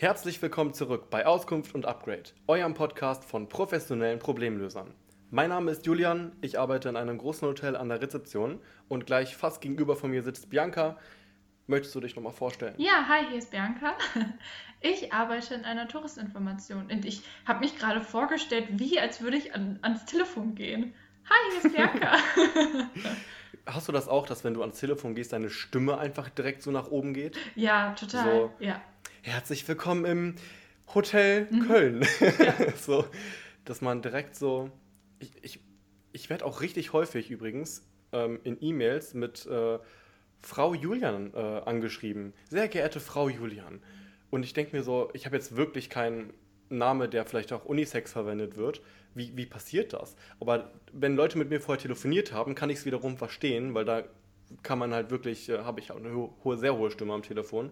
Herzlich willkommen zurück bei Auskunft und Upgrade, eurem Podcast von professionellen Problemlösern. Mein Name ist Julian, ich arbeite in einem großen Hotel an der Rezeption und gleich fast gegenüber von mir sitzt Bianca. Möchtest du dich nochmal vorstellen? Ja, hi, hier ist Bianca. Ich arbeite in einer Touristinformation und ich habe mich gerade vorgestellt, wie als würde ich an, ans Telefon gehen. Hi, hier ist Bianca. Hast du das auch, dass wenn du ans Telefon gehst, deine Stimme einfach direkt so nach oben geht? Ja, total. So, ja. Herzlich willkommen im Hotel Mhm. Köln. Ja. so, dass man direkt so. Ich, ich, ich werde auch richtig häufig übrigens ähm, in E-Mails mit äh, Frau Julian äh, angeschrieben. Sehr geehrte Frau Julian. Und ich denke mir so, ich habe jetzt wirklich keinen Name, der vielleicht auch Unisex verwendet wird. Wie, wie passiert das? Aber wenn Leute mit mir vorher telefoniert haben, kann ich es wiederum verstehen, weil da kann man halt wirklich, äh, habe ich auch eine ho hohe, sehr hohe Stimme am Telefon.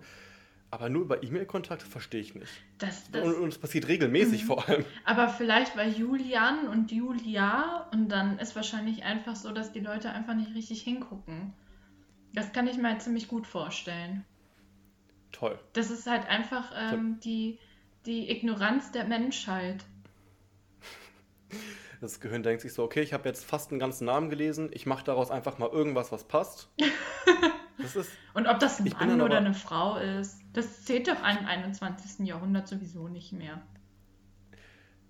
Aber nur über E-Mail-Kontakte verstehe ich nicht. Das, das, Und, es passiert regelmäßig Mhm. vor allem. aber vielleicht bei Julian und Julia und dann ist wahrscheinlich einfach so, dass die Leute einfach nicht richtig hingucken. Das kann ich mir halt ziemlich gut vorstellen. Toll. Das ist halt einfach ähm, die, die Ignoranz der Menschheit. Das Gehirn denkt sich so, okay, ich habe jetzt fast einen ganzen Namen gelesen, ich mache daraus einfach mal irgendwas, was passt. Ist, Und ob das ein Mann oder eine Frau ist, das zählt doch im 21. Jahrhundert sowieso nicht mehr.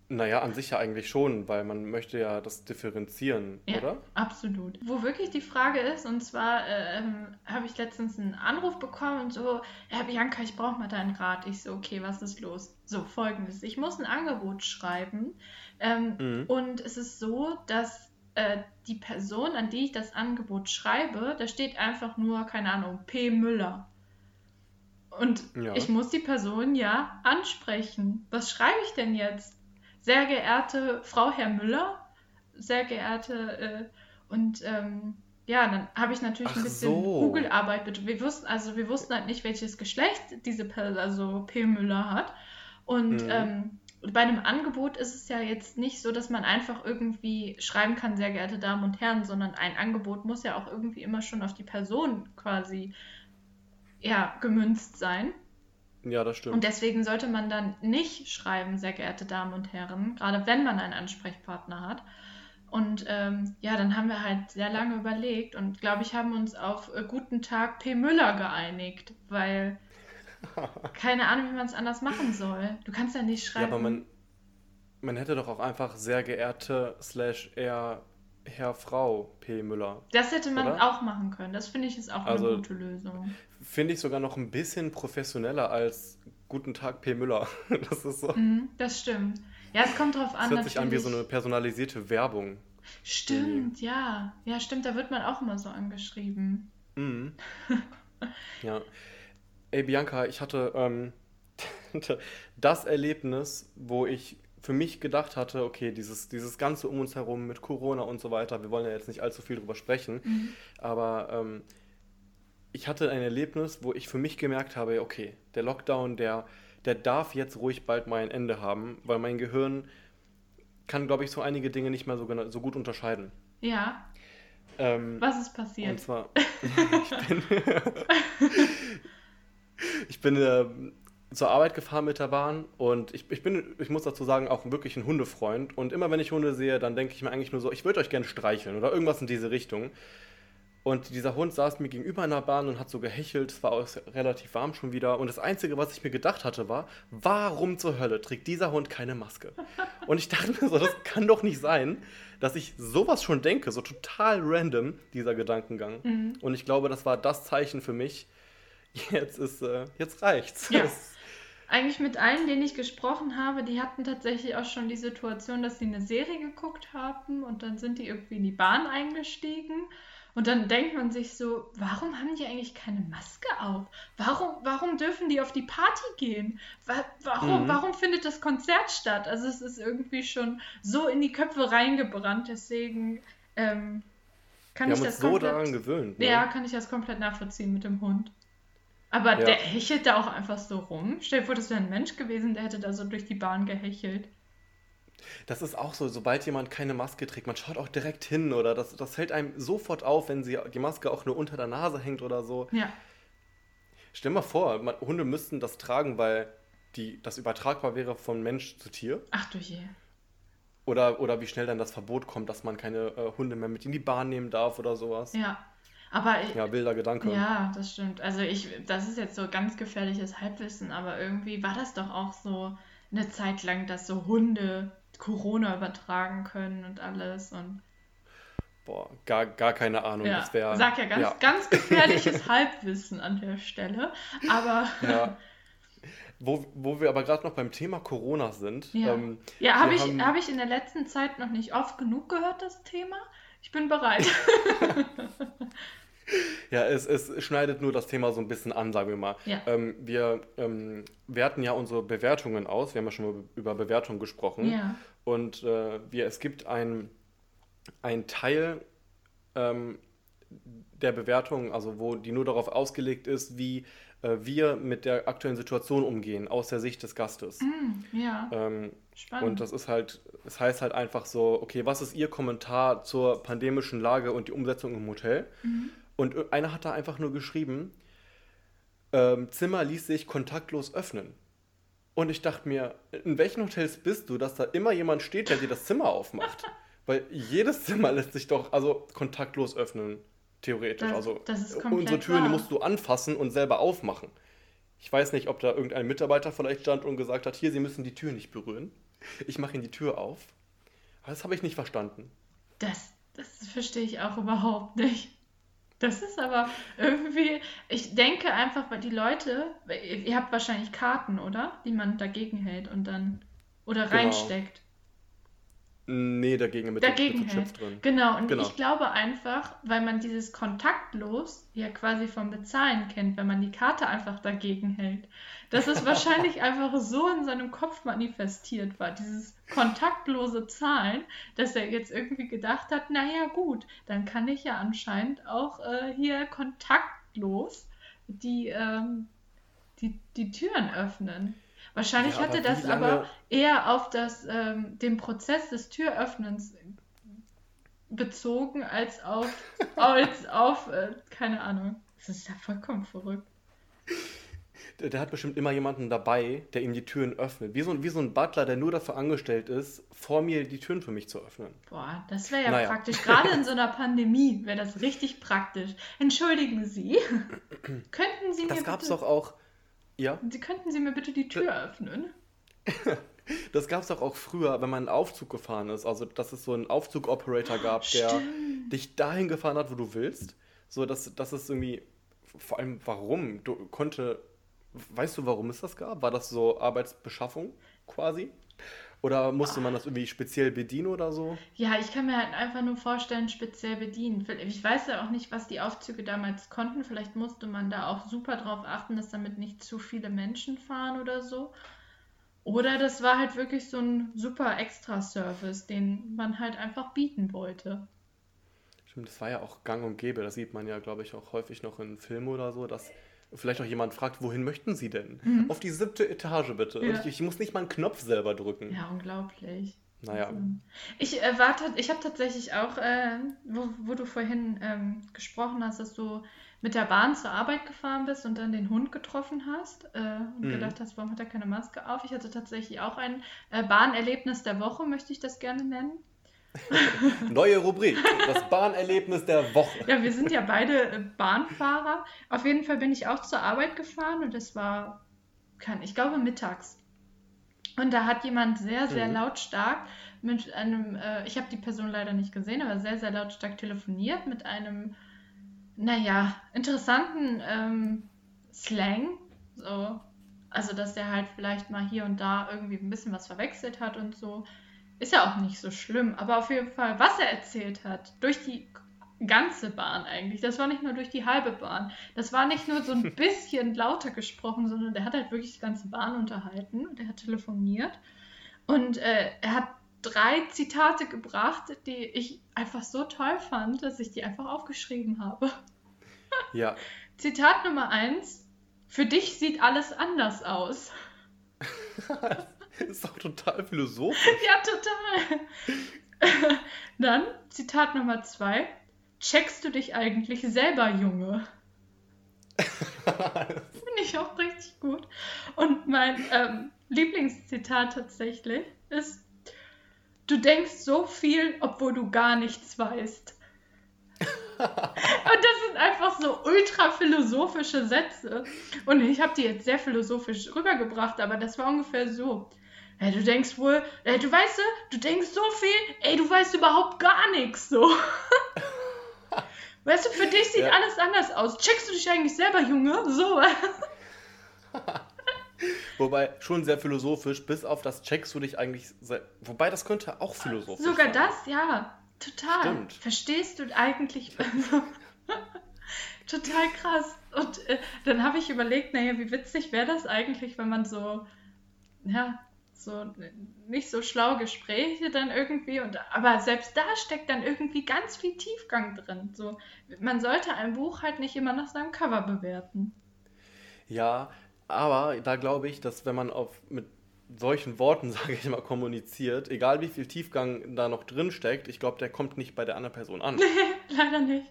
naja, an sich ja eigentlich schon, weil man möchte ja das differenzieren, Ja, oder? absolut. Wo wirklich die Frage ist, und zwar ähm, habe ich letztens einen Anruf bekommen und so, Herr Bianca, ich brauche mal deinen Rat. Ich so, okay, was ist los? So, folgendes. Ich muss ein Angebot schreiben ähm, Mhm. und es ist so, dass äh, die Person, an die ich das Angebot schreibe, da steht einfach nur, keine Ahnung, P. Müller. Und Ja. ich muss die Person ja ansprechen. Was schreibe ich denn jetzt? Sehr geehrte Frau Herr Müller, sehr geehrte äh, und ähm, ja, dann habe ich natürlich Ach ein bisschen so. Google-Arbeit. Wir wussten also wir wussten halt nicht, welches Geschlecht diese Person, also P Müller hat. Und Mhm. ähm, bei einem Angebot ist es ja jetzt nicht so, dass man einfach irgendwie schreiben kann, sehr geehrte Damen und Herren, sondern ein Angebot muss ja auch irgendwie immer schon auf die Person quasi ja, gemünzt sein. Ja, das stimmt. Und deswegen sollte man dann nicht schreiben, sehr geehrte Damen und Herren, gerade wenn man einen Ansprechpartner hat. Und ähm, ja, dann haben wir halt sehr lange überlegt und glaube ich, haben uns auf äh, Guten Tag P. Müller geeinigt, weil keine Ahnung, wie man es anders machen soll. Du kannst ja nicht ja, schreiben. aber man, man hätte doch auch einfach sehr geehrte slash eher Herr Frau P. Müller. das hätte man oder? auch machen können. Das finde ich ist auch Also- eine gute Lösung. Finde ich sogar noch ein bisschen professioneller als Guten Tag P. Müller. Das ist so. Mhm, das stimmt. Ja, es kommt drauf Das an. hört sich an wie so natürlich. eine personalisierte Werbung. Stimmt, ja. Ja, stimmt, da wird man auch immer so angeschrieben. Mhm. Ja. Ey, Bianca, ich hatte ähm, das Erlebnis, wo ich für mich gedacht hatte, okay, dieses, dieses Ganze um uns herum mit Corona und so weiter, wir wollen ja jetzt nicht allzu viel drüber sprechen, Mhm. aber ähm, ich hatte ein Erlebnis, wo ich für mich gemerkt habe, okay, der Lockdown, der, der darf jetzt ruhig bald mal ein Ende haben, weil mein Gehirn kann, glaube ich, so einige Dinge nicht mehr so, so gut unterscheiden. Ja, Ähm, was ist Und passiert? zwar, ich bin, ich bin äh, zur Arbeit gefahren mit der Bahn und ich, ich bin, ich muss dazu sagen, auch wirklich ein Hundefreund. Und immer wenn ich Hunde sehe, dann denke ich mir eigentlich nur so, ich würde euch gerne streicheln oder irgendwas in diese Richtung. Und dieser Hund saß mir gegenüber in der Bahn und hat so gehechelt. Es war auch relativ warm schon wieder. Und das Einzige, was ich mir gedacht hatte, war, warum zur Hölle trägt dieser Hund keine Maske? Und ich dachte mir so, das kann doch nicht sein, dass ich sowas schon denke, so total random, dieser Gedankengang. Mhm. Und ich glaube, das war das Zeichen für mich. Jetzt ist, äh, jetzt reicht's. Ja. Eigentlich mit allen, denen ich gesprochen habe, die hatten tatsächlich auch schon die Situation, dass sie eine Serie geguckt haben und dann sind die irgendwie in die Bahn eingestiegen. Und dann denkt man sich so, warum haben die eigentlich keine Maske auf? Warum, warum dürfen die auf die Party gehen? Wa warum, Mhm. warum findet das Konzert statt? Also es ist irgendwie schon so in die Köpfe reingebrannt, deswegen ähm, kann Wir ich haben das uns so komplett... daran gewöhnt. Ne? Ja, kann ich das komplett nachvollziehen mit dem Hund. Aber Ja. der hechelt da auch einfach so rum. Stell dir vor, das wäre ein Mensch gewesen, der hätte da so durch die Bahn gehechelt. Das ist auch so, sobald jemand keine Maske trägt, man schaut auch direkt hin oder das, das fällt einem sofort auf, wenn sie, die Maske auch nur unter der Nase hängt oder so. Ja. Stell mal vor, man, Hunde müssten das tragen, weil die, das übertragbar wäre von Mensch zu Tier. Ach du je. Oder, oder wie schnell dann das Verbot kommt, dass man keine äh, Hunde mehr mit in die Bahn nehmen darf oder sowas. Ja. Aber ich, Ja, wilder Gedanke. ja, das stimmt. Also ich, das ist jetzt so ganz gefährliches Halbwissen, aber irgendwie war das doch auch so eine Zeit lang, dass so Hunde Corona übertragen können und alles und Boah, gar, gar keine Ahnung. ja, Das wäre. sag ja ganz, ja. ganz gefährliches Halbwissen an der Stelle. Aber Ja. Wo, wo wir aber gerade noch beim Thema Corona sind. Ja. Ähm, ja, habe ich, haben- hab ich in der letzten Zeit noch nicht oft genug gehört, das Thema. Ich bin bereit. Ja, es, es schneidet nur das Thema so ein bisschen an, sagen wir mal. Ja. Ähm, wir ähm, werten ja unsere Bewertungen aus. Wir haben ja schon mal über Bewertungen gesprochen. Ja. Und äh, wir, es gibt ein, ein Teil ähm, der Bewertung, also wo die nur darauf ausgelegt ist, wie äh, wir mit der aktuellen Situation umgehen, aus der Sicht des Gastes. Hm, ja, Ähm, spannend. und das ist halt, es heißt halt einfach so, okay, was ist Ihr Kommentar zur pandemischen Lage und die Umsetzung im Hotel? Mhm. Und einer hat da einfach nur geschrieben, ähm, Zimmer ließ sich kontaktlos öffnen. Und ich dachte mir, in welchen Hotels bist du, dass da immer jemand steht, der dir das Zimmer aufmacht? Weil jedes Zimmer lässt sich doch also kontaktlos öffnen, theoretisch. Das- also das ist komplett unsere Türen wahr. musst du anfassen und selber aufmachen. Ich weiß nicht, ob da irgendein Mitarbeiter vielleicht stand und gesagt hat, hier, Sie müssen die Tür nicht berühren. Ich mache Ihnen die Tür auf. Aber das habe ich nicht verstanden. Das, das verstehe ich auch überhaupt nicht. Das ist aber irgendwie, ich denke einfach, weil die Leute, ihr habt wahrscheinlich Karten, oder? Die man dagegen hält und dann, oder Genau. reinsteckt. Nee, dagegen mit, Dagegen Chips hält. drin. Genau, und Genau. ich glaube einfach, weil man dieses kontaktlos ja quasi vom Bezahlen kennt, wenn man die Karte einfach dagegen hält, dass es wahrscheinlich einfach so in seinem Kopf manifestiert war, dieses kontaktlose Zahlen, dass er jetzt irgendwie gedacht hat, naja gut, dann kann ich ja anscheinend auch äh, hier kontaktlos die, ähm, die, die Türen öffnen. Wahrscheinlich Ja, hatte das aber eher auf das, ähm, den Prozess des Türöffnens bezogen als auf, als auf äh, keine Ahnung. Das ist ja vollkommen verrückt. Der, der hat bestimmt immer jemanden dabei, der ihm die Türen öffnet. Wie so, wie so ein Butler, der nur dafür angestellt ist, vor mir die Türen für mich zu öffnen. Boah, das wäre ja Naja. praktisch. Gerade in so einer Pandemie wäre das richtig praktisch. Entschuldigen Sie, könnten Sie mir Das gab es doch auch. Ja, Sie könnten Sie mir bitte die Tür öffnen? das gab es doch auch früher, wenn man einen Aufzug gefahren ist. Also, dass es so einen Aufzug-Operator gab, der Stimmt. dich dahin gefahren hat, wo du willst. So, dass das ist irgendwie. Vor allem, warum? Du konnte. Weißt du, warum es das gab? War das so Arbeitsbeschaffung quasi? Oder musste man das irgendwie speziell bedienen oder so? Ja, ich kann mir halt einfach nur vorstellen, speziell bedienen. Ich weiß ja auch nicht, was die Aufzüge damals konnten. Vielleicht musste man da auch super drauf achten, dass damit nicht zu viele Menschen fahren oder so. Oder das war halt wirklich so ein super Extra-Service, den man halt einfach bieten wollte. Stimmt, das war ja auch gang und gäbe. Das sieht man ja, glaube ich, auch häufig noch in Filmen oder so, dass vielleicht auch jemand fragt, wohin möchten Sie denn? Auf die siebte Etage bitte. Mhm. Ja. Und ich, ich muss nicht mal einen Knopf selber drücken. Ja, unglaublich. Naja. Also, Ich äh, war ich habe tatsächlich auch, äh, wo, wo du vorhin ähm, gesprochen hast, dass du mit der Bahn zur Arbeit gefahren bist und dann den Hund getroffen hast äh, und Mhm. gedacht hast, warum hat er keine Maske auf? Ich hatte tatsächlich auch ein äh, Bahnerlebnis der Woche, möchte ich das gerne nennen. Neue Rubrik, das Bahnerlebnis der Woche. Ja, wir sind ja beide äh, Bahnfahrer. Auf jeden Fall bin ich auch zur Arbeit gefahren und es war, kann, ich glaube, mittags. Und da hat jemand sehr, sehr Mhm. lautstark mit einem, äh, ich habe die Person leider nicht gesehen, aber sehr, sehr lautstark telefoniert mit einem, naja, interessanten ähm, Slang. So. Also, dass der halt vielleicht mal hier und da irgendwie ein bisschen was verwechselt hat und so. Ist ja auch nicht so schlimm, aber auf jeden Fall, was er erzählt hat, durch die ganze Bahn eigentlich, das war nicht nur durch die halbe Bahn, das war nicht nur so ein bisschen lauter gesprochen, sondern der hat halt wirklich die ganze Bahn unterhalten und er hat telefoniert und äh, er hat drei Zitate gebracht, die ich einfach so toll fand, dass ich die einfach aufgeschrieben habe. Ja, Zitat Nummer eins: Für dich sieht alles anders aus. ist doch total philosophisch. Ja, total. Dann Zitat Nummer zwei. Checkst du dich eigentlich selber, Junge? Finde ich auch richtig gut. Und mein ähm, Lieblingszitat tatsächlich ist, du denkst so viel, obwohl du gar nichts weißt. Und das sind einfach so ultra philosophische Sätze. Und ich habe die jetzt sehr philosophisch rübergebracht, aber das war ungefähr so. Ey, du denkst wohl, ey, du weißt, du denkst so viel, ey, du weißt überhaupt gar nichts, so. weißt du, für dich sieht ja. alles anders aus. Checkst du dich eigentlich selber, Junge? So. Wobei, schon sehr philosophisch, bis auf das checkst du dich eigentlich. Wobei, das könnte auch philosophisch Sogar sein. Sogar das, ja. Total. Stimmt. Verstehst du eigentlich. total krass. Und äh, dann habe ich überlegt, naja, wie witzig wäre das eigentlich, wenn man so, ja, so nicht so schlau Gespräche dann irgendwie und aber selbst da steckt dann irgendwie ganz viel Tiefgang drin. So, man sollte ein Buch halt nicht immer nach seinem Cover bewerten. Ja, aber da glaube ich, dass wenn man auf mit solchen Worten, sage ich mal, kommuniziert, egal wie viel Tiefgang da noch drin steckt, ich glaube, der kommt nicht bei der anderen Person an. Leider nicht.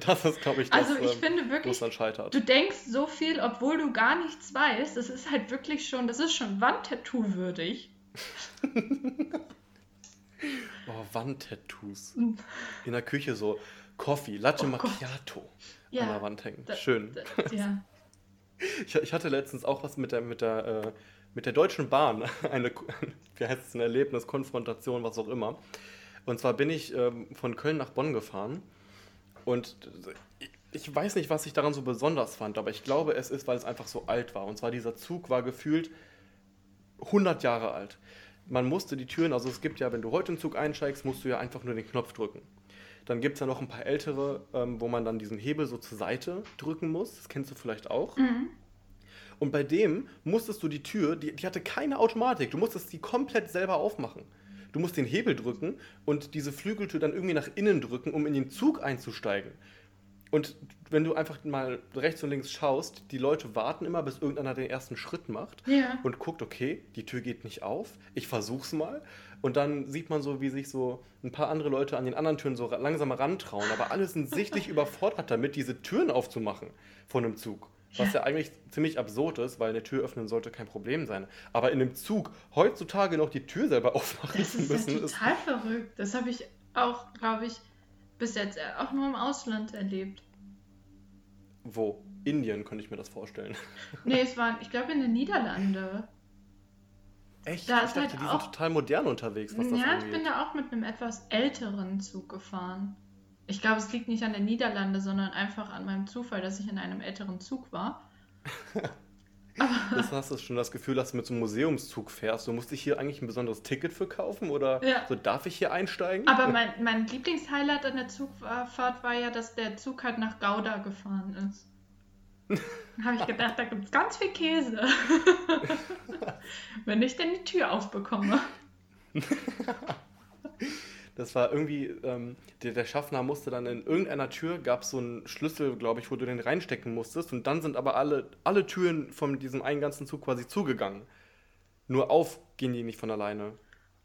das ist, glaube ich, das, also ich ähm, finde wirklich, dann scheitert. Du denkst so viel, obwohl du gar nichts weißt. Das ist halt wirklich schon, das ist schon Wandtattoo würdig. oh, Wandtattoos. In der Küche so Coffee, Latte oh Macchiato ja, an der Wand hängen. Da, Schön. Da, ja. Ich, ich, hatte letztens auch was mit der, mit der äh, mit der Deutschen Bahn eine, wie heißt es, ein Erlebnis, Konfrontation, was auch immer. Und zwar bin ich ähm, von Köln nach Bonn gefahren und ich weiß nicht, was ich daran so besonders fand, aber ich glaube, es ist, weil es einfach so alt war. Und zwar dieser Zug war gefühlt 100 Jahre alt. Man musste die Türen, also es gibt ja, wenn du heute in Zug einsteigst, musst du ja einfach nur den Knopf drücken. Dann gibt es ja noch ein paar ältere, ähm, wo man dann diesen Hebel so zur Seite drücken muss. Das kennst du vielleicht auch. Mhm. Und bei dem musstest du die Tür, die, die hatte keine Automatik, du musstest die komplett selber aufmachen. Du musst den Hebel drücken und diese Flügeltür dann irgendwie nach innen drücken, um in den Zug einzusteigen. Und wenn du einfach mal rechts und links schaust, die Leute warten immer, bis irgendeiner den ersten Schritt macht ja. und guckt, okay, die Tür geht nicht auf, ich versuch's mal. Und dann sieht man so, wie sich so ein paar andere Leute an den anderen Türen so langsam rantrauen, aber alle sind sichtlich überfordert damit, diese Türen aufzumachen von einem Zug. Was ja eigentlich ziemlich absurd ist, weil eine Tür öffnen sollte kein Problem sein. Aber in einem Zug heutzutage noch die Tür selber aufmachen das zu müssen. Ja total ist verrückt. Das habe ich auch, glaube ich, bis jetzt auch nur im Ausland erlebt. Wo? Indien könnte ich mir das vorstellen. Nee, es waren, ich glaube, in den Niederlanden. Echt? Da ich dachte, halt die auch, sind total modern unterwegs, was das Ja, angeht. ich bin da auch mit einem etwas älteren Zug gefahren. Ich glaube, es liegt nicht an den Niederlande, sondern einfach an meinem Zufall, dass ich in einem älteren Zug war. das hast du schon das Gefühl, dass du mit so einem Museumszug fährst. Du musst dich hier eigentlich ein besonderes Ticket für kaufen oder ja. so darf ich hier einsteigen? Aber mein, mein Lieblingshighlight an der Zugfahrt war ja, dass der Zug halt nach Gouda gefahren ist. Da habe ich gedacht, da gibt es ganz viel Käse. Wenn ich denn die Tür aufbekomme. Das war irgendwie, ähm, der, der, Schaffner musste dann in irgendeiner Tür, gab es so einen Schlüssel, glaube ich, wo du den reinstecken musstest. Und dann sind aber alle, alle Türen von diesem einen ganzen Zug quasi zugegangen. Nur auf gehen die nicht von alleine.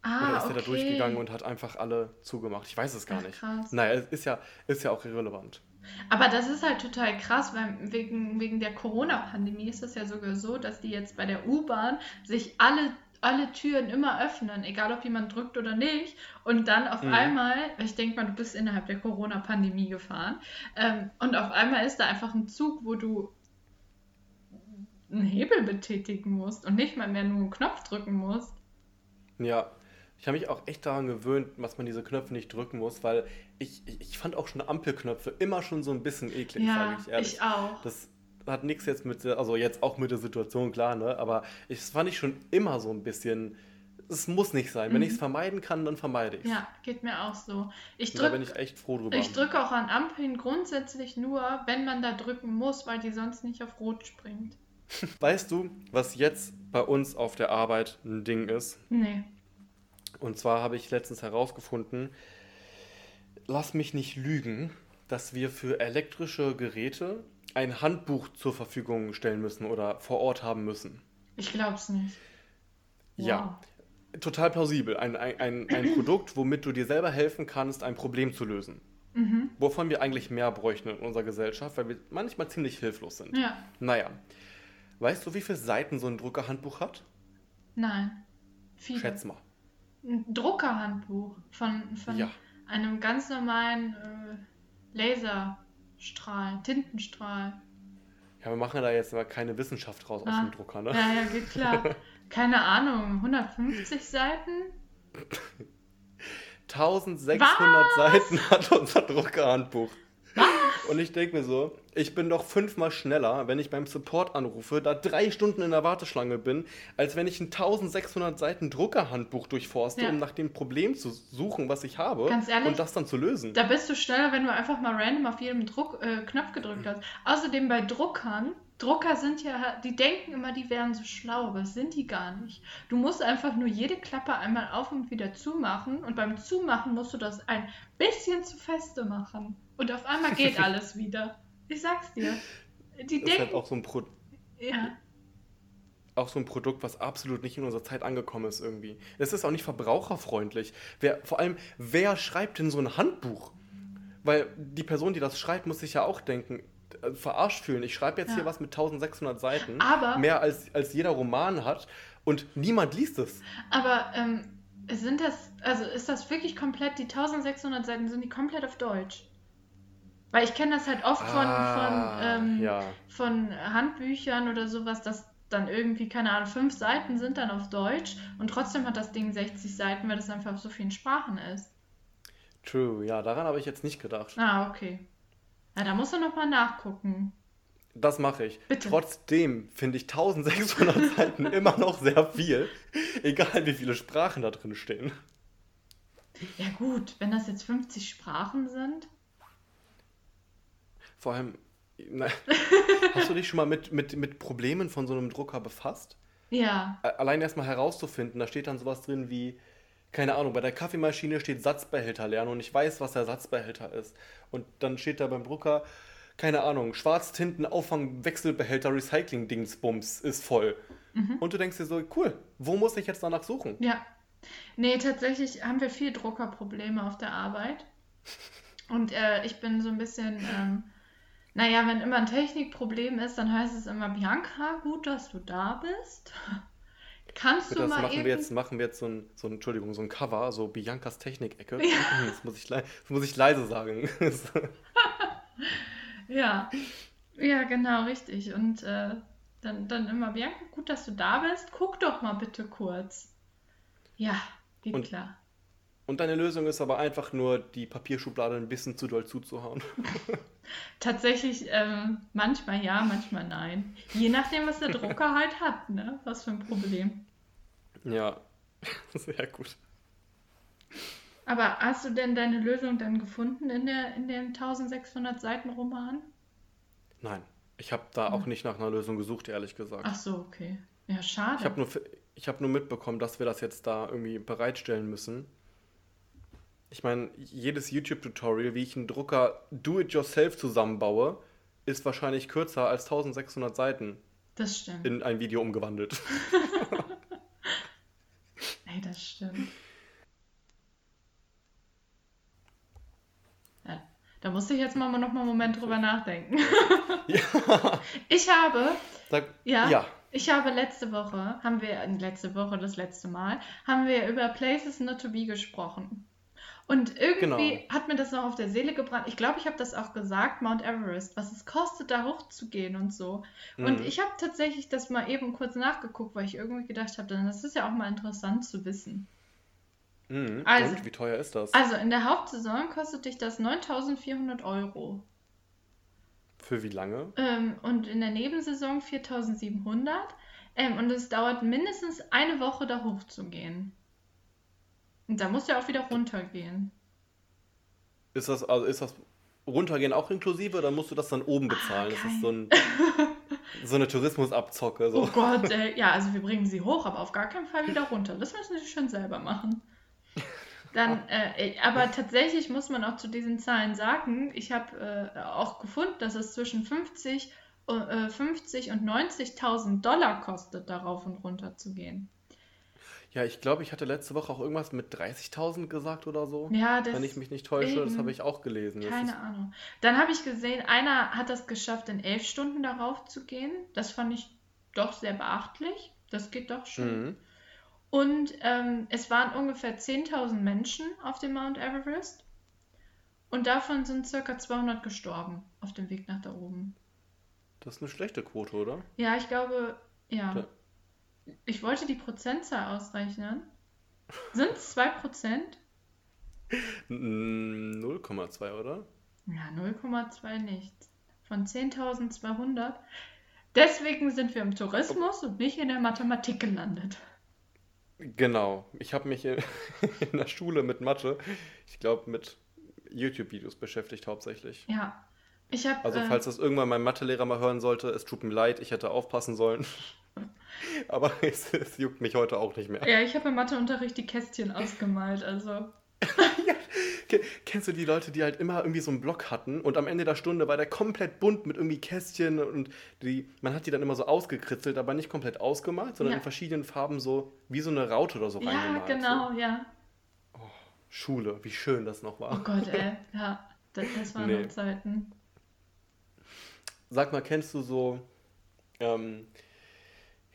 Ah, Oder ist okay. der da durchgegangen und hat einfach alle zugemacht? Ich weiß es gar Ach, nicht. Krass. Naja, ist ja, ist ja auch irrelevant. Aber das ist halt total krass, weil wegen, wegen der Corona-Pandemie ist es ja sogar so, dass die jetzt bei der U-Bahn sich alle alle Türen immer öffnen, egal ob jemand drückt oder nicht. Und dann auf mhm. einmal, ich denke mal, du bist innerhalb der Corona-Pandemie gefahren, ähm, und auf einmal ist da einfach ein Zug, wo du einen Hebel betätigen musst und nicht mal mehr nur einen Knopf drücken musst. Ja, ich habe mich auch echt daran gewöhnt, dass man diese Knöpfe nicht drücken muss, weil ich, ich fand auch schon Ampelknöpfe immer schon so ein bisschen eklig, ja, sage ich ehrlich. Ich auch. Das, hat nichts jetzt mit, der, also jetzt auch mit der Situation, klar, ne? Aber ich, das fand ich schon immer so ein bisschen. Es muss nicht sein. Wenn mhm. ich es vermeiden kann, dann vermeide ich es. Ja, geht mir auch so. Ich drück, da bin ich echt froh drüber. Ich drücke auch an Ampeln grundsätzlich nur, wenn man da drücken muss, weil die sonst nicht auf Rot springt. Weißt du, was jetzt bei uns auf der Arbeit ein Ding ist? Nee. Und zwar habe ich letztens herausgefunden, lass mich nicht lügen, dass wir für elektrische Geräte ein Handbuch zur Verfügung stellen müssen oder vor Ort haben müssen. Ich glaube es nicht. Wow. Ja, total plausibel. Ein, ein, ein, ein Produkt, womit du dir selber helfen kannst, ein Problem zu lösen. Mhm. wovon wir eigentlich mehr bräuchten in unserer Gesellschaft, weil wir manchmal ziemlich hilflos sind. Ja. Naja, weißt du, wie viele Seiten so ein Druckerhandbuch hat? Nein. Viele. Schätz mal. Ein Druckerhandbuch von, von Ja. einem ganz normalen äh, Laserstrahl, Tintenstrahl. Ja, wir machen da jetzt aber keine Wissenschaft raus aus Ah. dem Drucker, ne? Ja, ja, geht klar. Keine Ahnung, 150 Seiten? 1600 Seiten hat unser Druckerhandbuch. Und ich denke mir so, ich bin doch fünfmal schneller, wenn ich beim Support anrufe, da drei Stunden in der Warteschlange bin, als wenn ich ein 1600 Seiten Druckerhandbuch durchforste, Ja. um nach dem Problem zu suchen, was ich habe Ganz ehrlich, und das dann zu lösen. Da bist du schneller, wenn du einfach mal random auf jedem Druck, äh, Knopf gedrückt hast. Außerdem bei Druckern, Drucker sind ja, die denken immer, die wären so schlau, aber das sind die gar nicht. Du musst einfach nur jede Klappe einmal auf und wieder zumachen und beim Zumachen musst du das ein bisschen zu feste machen. Und auf einmal geht alles wieder. Ich sag's dir. Die Das ist halt denken. auch so, ein Pro ja, auch so ein Produkt, was absolut nicht in unserer Zeit angekommen ist irgendwie. Es ist auch nicht verbraucherfreundlich. Wer, vor allem, wer schreibt denn so ein Handbuch? Weil die Person, die das schreibt, muss sich ja auch denken, äh, verarscht fühlen. Ich schreibe jetzt Ja. hier was mit 1600 Seiten, Aber- mehr als, als jeder Roman hat und niemand liest es. aber ähm, sind das, also ist das wirklich komplett, die 1600 Seiten, sind die komplett auf Deutsch? Weil ich kenne das halt oft von, Ah, von, ähm, ja. von Handbüchern oder sowas, dass dann irgendwie, keine Ahnung, fünf Seiten sind dann auf Deutsch und trotzdem hat das Ding 60 Seiten, weil das einfach auf so vielen Sprachen ist. True, ja, daran habe ich jetzt nicht gedacht. Ah, okay. Ja, da musst du nochmal nachgucken. Das mache ich. Bitte. Trotzdem finde ich 1600 Seiten immer noch sehr viel, egal wie viele Sprachen da drin stehen. Ja gut, wenn das jetzt 50 Sprachen sind. Vor allem, na, hast du dich schon mal mit, mit, mit Problemen von so einem Drucker befasst? Ja, Allein erstmal herauszufinden, da steht dann sowas drin wie, keine Ahnung, bei der Kaffeemaschine steht Satzbehälter lernen und ich weiß, was der Satzbehälter ist. Und dann steht da beim Drucker, keine Ahnung, Schwarztinten, Auffang, Wechselbehälter, Recycling-Dingsbums ist voll. Und du denkst dir so, cool, wo muss ich jetzt danach suchen? ja. Nee, tatsächlich haben wir viel Druckerprobleme auf der Arbeit. Und äh, ich bin so ein bisschen, ähm, naja, wenn immer ein Technikproblem ist, dann heißt es immer, Bianca, gut, dass du da bist. Kannst du Das mal machen eben... wir jetzt, machen wir jetzt so ein, so ein, Entschuldigung, so ein Cover, so Biancas Technik-Ecke. Das, muss ich, das muss ich leise sagen. Ja, ja, genau, richtig. Und äh, dann, dann immer, Bianca, gut, dass du da bist. Guck doch mal bitte kurz. Ja, geht Und- klar. Und deine Lösung ist aber einfach nur, die Papierschublade ein bisschen zu doll zuzuhauen. Tatsächlich, ähm, manchmal ja, manchmal nein. Je nachdem, was der Drucker halt hat, ne? Was für ein Problem. Ja, sehr gut. Aber hast du denn deine Lösung dann gefunden in der, in dem 1600 Seiten Roman? Nein, ich habe da auch nicht nach einer Lösung gesucht, ehrlich gesagt. Ach so, okay. Ja, Ich schade. habe nur, ich hab nur mitbekommen, dass wir das jetzt da irgendwie bereitstellen müssen. Ich meine, jedes YouTube-Tutorial, wie ich einen Drucker do-it-yourself zusammenbaue, ist wahrscheinlich kürzer als 1600 Seiten Das stimmt. in ein Video umgewandelt. Ey, das stimmt. Ja, da musste ich jetzt mal noch mal einen Moment drüber nachdenken. ja, Ich habe, sag, ja, ja. ich habe letzte Woche, haben wir, äh, letzte Woche, das letzte Mal, haben wir über Places Not to Be gesprochen. Und irgendwie Genau. hat mir das noch auf der Seele gebrannt. Ich glaube, ich habe das auch gesagt, Mount Everest, was es kostet, da hochzugehen und so. Und Mhm. ich habe tatsächlich das mal eben kurz nachgeguckt, weil ich irgendwie gedacht habe, das ist ja auch mal interessant zu wissen. Mhm. Also- Und wie teuer ist das? Also in der Hauptsaison kostet dich das 9400 Euro. Für wie lange? Ähm, und in der Nebensaison 4700. Ähm, und es dauert mindestens eine Woche, da hochzugehen. Und da musst du ja auch wieder runtergehen. Ist das, also ist das runtergehen auch inklusive oder musst du das dann oben bezahlen? das ist so, ein, so eine Tourismusabzocke. Oh So. Gott, äh, ja, also wir bringen sie hoch, aber auf gar keinen Fall wieder runter. Das müssen sie schon selber machen. Dann, äh, aber tatsächlich muss man auch zu diesen Zahlen sagen, ich habe äh, auch gefunden, dass es zwischen 50, äh, 50 und 90.000 Dollar kostet, darauf und runter zu gehen. Ja, ich glaube, ich hatte letzte Woche auch irgendwas mit 30.000 gesagt oder so. Ja, das Wenn ich mich nicht täusche, das eben. habe ich auch gelesen. Das Keine Ahnung. Dann habe ich gesehen, einer hat das geschafft, in elf Stunden darauf zu gehen. Das fand ich doch sehr beachtlich. Das geht doch schon. mhm. Und ähm, es waren ungefähr 10.000 Menschen auf dem Mount Everest. Und davon sind circa 200 gestorben auf dem Weg nach da oben. Das ist eine schlechte Quote, oder? Ja, ich glaube, ja. Da- Ich wollte die Prozentzahl ausrechnen. Sind es 2%? Mm, 0,2, oder? Ja, 0,2 nicht. Von 10.200. Deswegen sind wir im Tourismus und nicht in der Mathematik gelandet. Genau. Ich habe mich in, in der Schule mit Mathe, ich glaube, mit YouTube-Videos beschäftigt hauptsächlich. Ja. Ich habe. Also, äh, falls das irgendwann mein Mathelehrer mal hören sollte, es tut mir leid, ich hätte aufpassen sollen. Aber es, es juckt mich heute auch nicht mehr. ja, ich habe im Matheunterricht die Kästchen ausgemalt, also. Ke- Kennst du die Leute, die halt immer irgendwie so einen Block hatten und am Ende der Stunde war der komplett bunt mit irgendwie Kästchen und die, man hat die dann immer so ausgekritzelt, aber nicht komplett ausgemalt, sondern Ja. in verschiedenen Farben so wie so eine Raute oder so Ja, reingemalt. genau, ja. So. Schule, wie schön das noch Oh war. Gott, ey. Ja, das, das waren Nee. noch Zeiten. Sag mal, kennst du so ähm,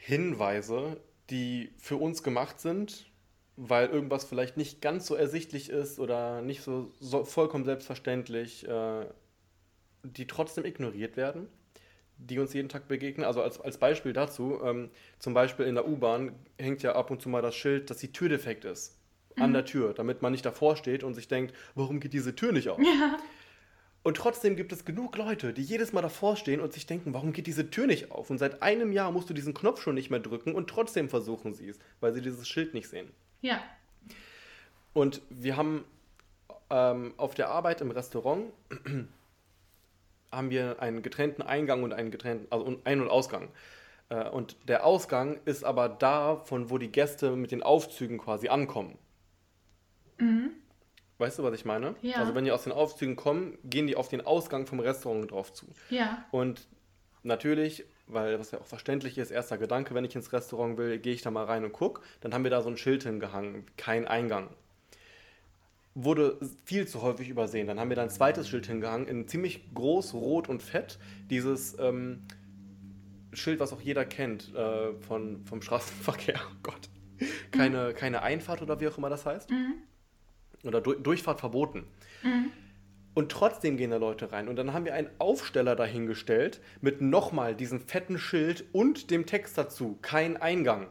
Hinweise, die für uns gemacht sind, weil irgendwas vielleicht nicht ganz so ersichtlich ist oder nicht so, so vollkommen selbstverständlich, äh, die trotzdem ignoriert werden, die uns jeden Tag begegnen? Also als, als Beispiel dazu, ähm, zum Beispiel in der U-Bahn hängt ja ab und zu mal das Schild, dass die Tür defekt ist. An der Tür, damit man nicht davor steht und sich denkt, warum geht diese Tür nicht auf? Ja, Und trotzdem gibt es genug Leute, die jedes Mal davor stehen und sich denken, warum geht diese Tür nicht auf? Und seit einem Jahr musst du diesen Knopf schon nicht mehr drücken und trotzdem versuchen sie es, weil sie dieses Schild nicht sehen. ja. Und wir haben ähm, auf der Arbeit im Restaurant haben wir einen getrennten Eingang und einen getrennten, also Ein- und Ausgang. Äh, und der Ausgang ist aber da, von wo die Gäste mit den Aufzügen quasi ankommen. Mhm. Weißt du, was ich meine? Ja. Also wenn die aus den Aufzügen kommen, gehen die auf den Ausgang vom Restaurant drauf zu. Ja. Und natürlich, weil das ja auch verständlich ist, erster Gedanke, wenn ich ins Restaurant will, gehe ich da mal rein und gucke. Dann haben wir da so ein Schild hingehangen, kein Eingang. Wurde viel zu häufig übersehen. Dann haben wir da ein zweites Schild hingehangen, in ziemlich groß, rot und fett. Dieses ähm, Schild, was auch jeder kennt äh, von, vom Straßenverkehr. Oh Gott. Keine, keine Einfahrt oder wie auch immer das heißt. Mhm. Oder du Durchfahrt verboten. Mhm. Und trotzdem gehen da Leute rein. Und dann haben wir einen Aufsteller dahingestellt mit nochmal diesem fetten Schild und dem Text dazu. Kein Eingang.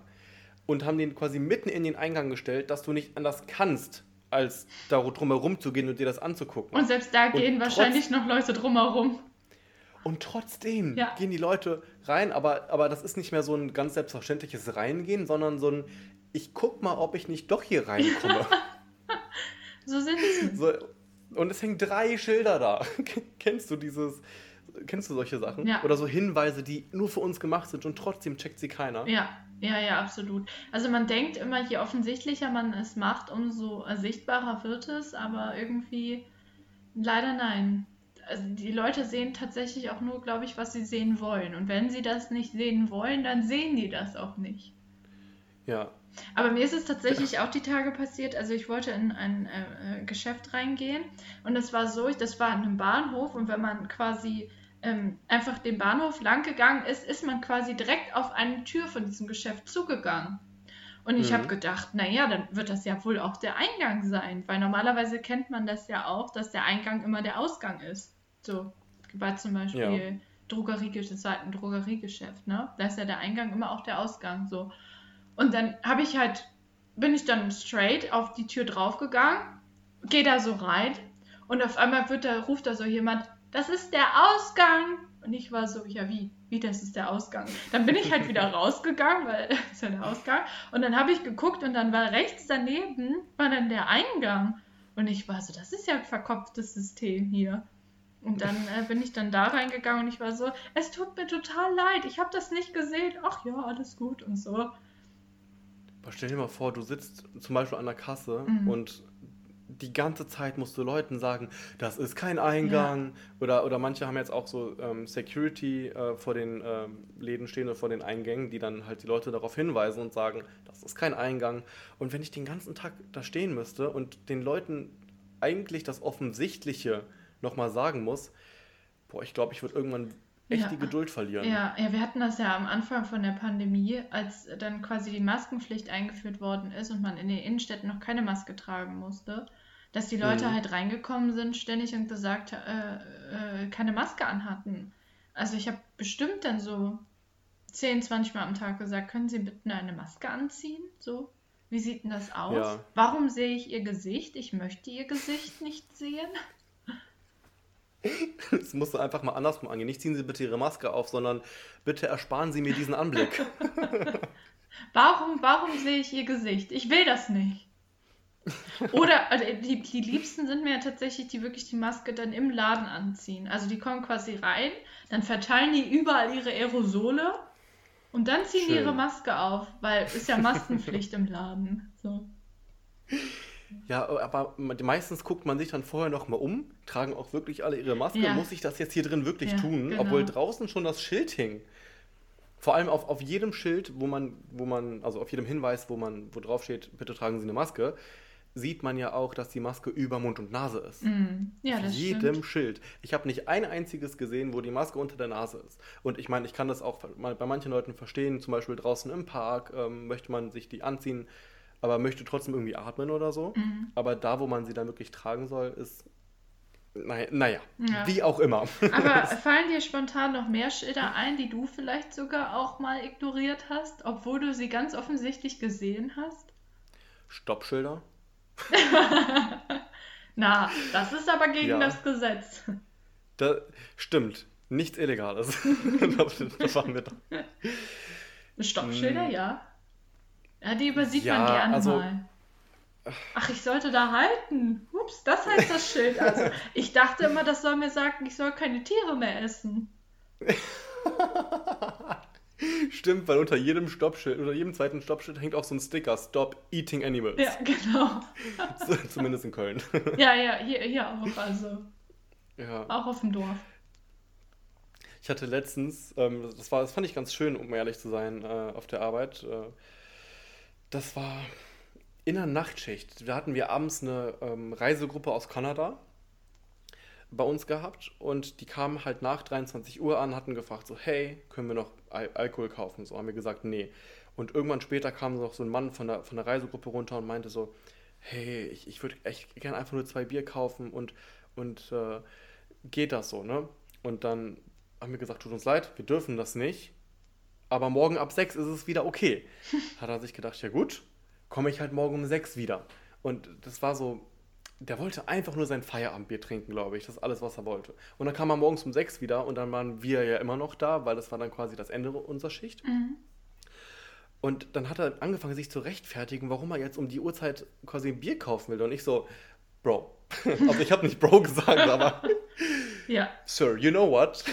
Und haben den quasi mitten in den Eingang gestellt, dass du nicht anders kannst, als da drumherum zu gehen und dir das anzugucken. Und selbst da Und gehen trotz- wahrscheinlich noch Leute drumherum. Und trotzdem Ja. gehen die Leute rein, aber, aber das ist nicht mehr so ein ganz selbstverständliches Reingehen, sondern so ein, ich guck mal, ob ich nicht doch hier reinkomme. So sind sie. so, und es hängen drei Schilder da. Kennst du dieses, kennst du solche Sachen? Ja. Oder so Hinweise, die nur für uns gemacht sind und trotzdem checkt sie keiner? Ja, ja, ja, absolut. Also man denkt immer, je offensichtlicher man es macht, umso sichtbarer wird es, aber irgendwie leider nein. Also die Leute sehen tatsächlich auch nur, glaube ich, was sie sehen wollen. Und wenn sie das nicht sehen wollen, dann sehen die das auch nicht. Ja. Aber mir ist es tatsächlich auch die Tage passiert. Also ich wollte in ein äh, Geschäft reingehen und es war so, ich- das war an einem Bahnhof und wenn man quasi ähm, einfach den Bahnhof lang gegangen ist, ist man quasi direkt auf eine Tür von diesem Geschäft zugegangen. Und ich Mhm. habe gedacht, naja, dann wird das ja wohl auch der Eingang sein, weil normalerweise kennt man das ja auch, dass der Eingang immer der Ausgang ist. So, bei zum Beispiel Ja. Drogeriegeschäft, das war halt ein Drogeriegeschäft, ne? Da ist ja der Eingang immer auch der Ausgang, so. Und dann habe ich halt, bin ich dann straight auf die Tür draufgegangen, gehe da so rein und auf einmal wird da, ruft da so jemand, das ist der Ausgang. Und ich war so, ja wie, wie das ist der Ausgang. Dann bin ich halt wieder rausgegangen, weil das ist ja der Ausgang. Und dann habe ich geguckt und dann war rechts daneben, war dann der Eingang. Und ich war so, das ist ja ein verkopftes System hier. Und dann äh, bin ich dann da reingegangen und ich war so, es tut mir total leid, ich habe das nicht gesehen. Ach ja, alles gut und so. Aber stell dir mal vor, du sitzt zum Beispiel an der Kasse Mhm. und die ganze Zeit musst du Leuten sagen, das ist kein Eingang. Ja. Oder, oder manche haben jetzt auch so ähm, Security äh, vor den ähm, Läden stehen oder vor den Eingängen, die dann halt die Leute darauf hinweisen und sagen, das ist kein Eingang. Und wenn ich den ganzen Tag da stehen müsste und den Leuten eigentlich das Offensichtliche nochmal sagen muss, boah, ich glaube, ich würde irgendwann echt ja. die Geduld verlieren. Ja, ja, wir hatten das ja am Anfang von der Pandemie, als dann quasi die Maskenpflicht eingeführt worden ist und man in den Innenstädten noch keine Maske tragen musste, dass die Leute mhm. halt reingekommen sind ständig und gesagt, äh, äh, keine Maske anhatten. Also ich habe bestimmt dann so 10, 20 Mal am Tag gesagt, können Sie bitte eine Maske anziehen? So, wie sieht denn das aus? Ja. Warum sehe ich Ihr Gesicht? Ich möchte Ihr Gesicht nicht sehen. Das musst du einfach mal andersrum angehen. Nicht ziehen Sie bitte Ihre Maske auf, sondern bitte ersparen Sie mir diesen Anblick. warum, warum sehe ich Ihr Gesicht? Ich will das nicht. Oder also die, die Liebsten sind mir ja tatsächlich, die wirklich die Maske dann im Laden anziehen. Also die kommen quasi rein, dann verteilen die überall ihre Aerosole und dann ziehen Schön. die ihre Maske auf, weil ist ja Maskenpflicht im Laden. So. Ja, aber meistens guckt man sich dann vorher noch mal um, tragen auch wirklich alle ihre Maske. Ja. Muss ich das jetzt hier drin wirklich ja, tun? Genau. Obwohl draußen schon das Schild hing. Vor allem auf, auf jedem Schild, wo man, wo man, also auf jedem Hinweis, wo man, wo drauf steht, bitte tragen Sie eine Maske, sieht man ja auch, dass die Maske über Mund und Nase ist. Mm, ja, das Auf jedem stimmt. Schild. Ich habe nicht ein einziges gesehen, wo die Maske unter der Nase ist. Und ich meine, ich kann das auch bei manchen Leuten verstehen, zum Beispiel draußen im Park ähm, möchte man sich die anziehen, aber möchte trotzdem irgendwie atmen oder so. Mhm. Aber da, wo man sie dann wirklich tragen soll, ist naja, naja ja. wie auch immer. Aber fallen dir spontan noch mehr Schilder ein, die du vielleicht sogar auch mal ignoriert hast, obwohl du sie ganz offensichtlich gesehen hast? Stoppschilder? Na, das ist aber gegen ja. das Gesetz. Da, stimmt. Nichts Illegales. da waren wir da. Stoppschilder, hm. ja. Ja, die übersieht ja, man gerne also, mal. Ach, ich sollte da halten. Ups, das heißt das Schild. Also, ich dachte immer, das soll mir sagen, ich soll keine Tiere mehr essen. Stimmt, weil unter jedem Stoppschild, unter jedem zweiten Stoppschild hängt auch so ein Sticker, Stop Eating Animals. Ja, genau. Zumindest in Köln. ja, ja, hier, hier auch, also. Ja. Auch auf dem Dorf. Ich hatte letztens, ähm, das, war, das fand ich ganz schön, um ehrlich zu sein, äh, auf der Arbeit. Äh, das war in der Nachtschicht. Da hatten wir abends eine ähm, Reisegruppe aus Kanada bei uns gehabt und die kamen halt nach 23 Uhr an, hatten gefragt so, hey, können wir noch Al Alkohol kaufen? So haben wir gesagt, nee. Und irgendwann später kam noch so ein Mann von der, von der Reisegruppe runter und meinte so, hey, ich, ich würde echt gerne einfach nur zwei Bier kaufen und, und äh, geht das so, ne? Und dann haben wir gesagt, tut uns leid, wir dürfen das nicht, aber morgen ab sechs ist es wieder okay. Hat er sich gedacht, ja gut, komme ich halt morgen um sechs wieder. Und das war so, der wollte einfach nur sein Feierabendbier trinken, glaube ich. Das ist alles, was er wollte. Und dann kam er morgens um sechs wieder und dann waren wir ja immer noch da, weil das war dann quasi das Ende unserer Schicht. Mhm. Und dann hat er angefangen, sich zu rechtfertigen, warum er jetzt um die Uhrzeit quasi ein Bier kaufen will. Und ich so, Bro. also ich habe nicht Bro gesagt, aber ja. Sir, you know what?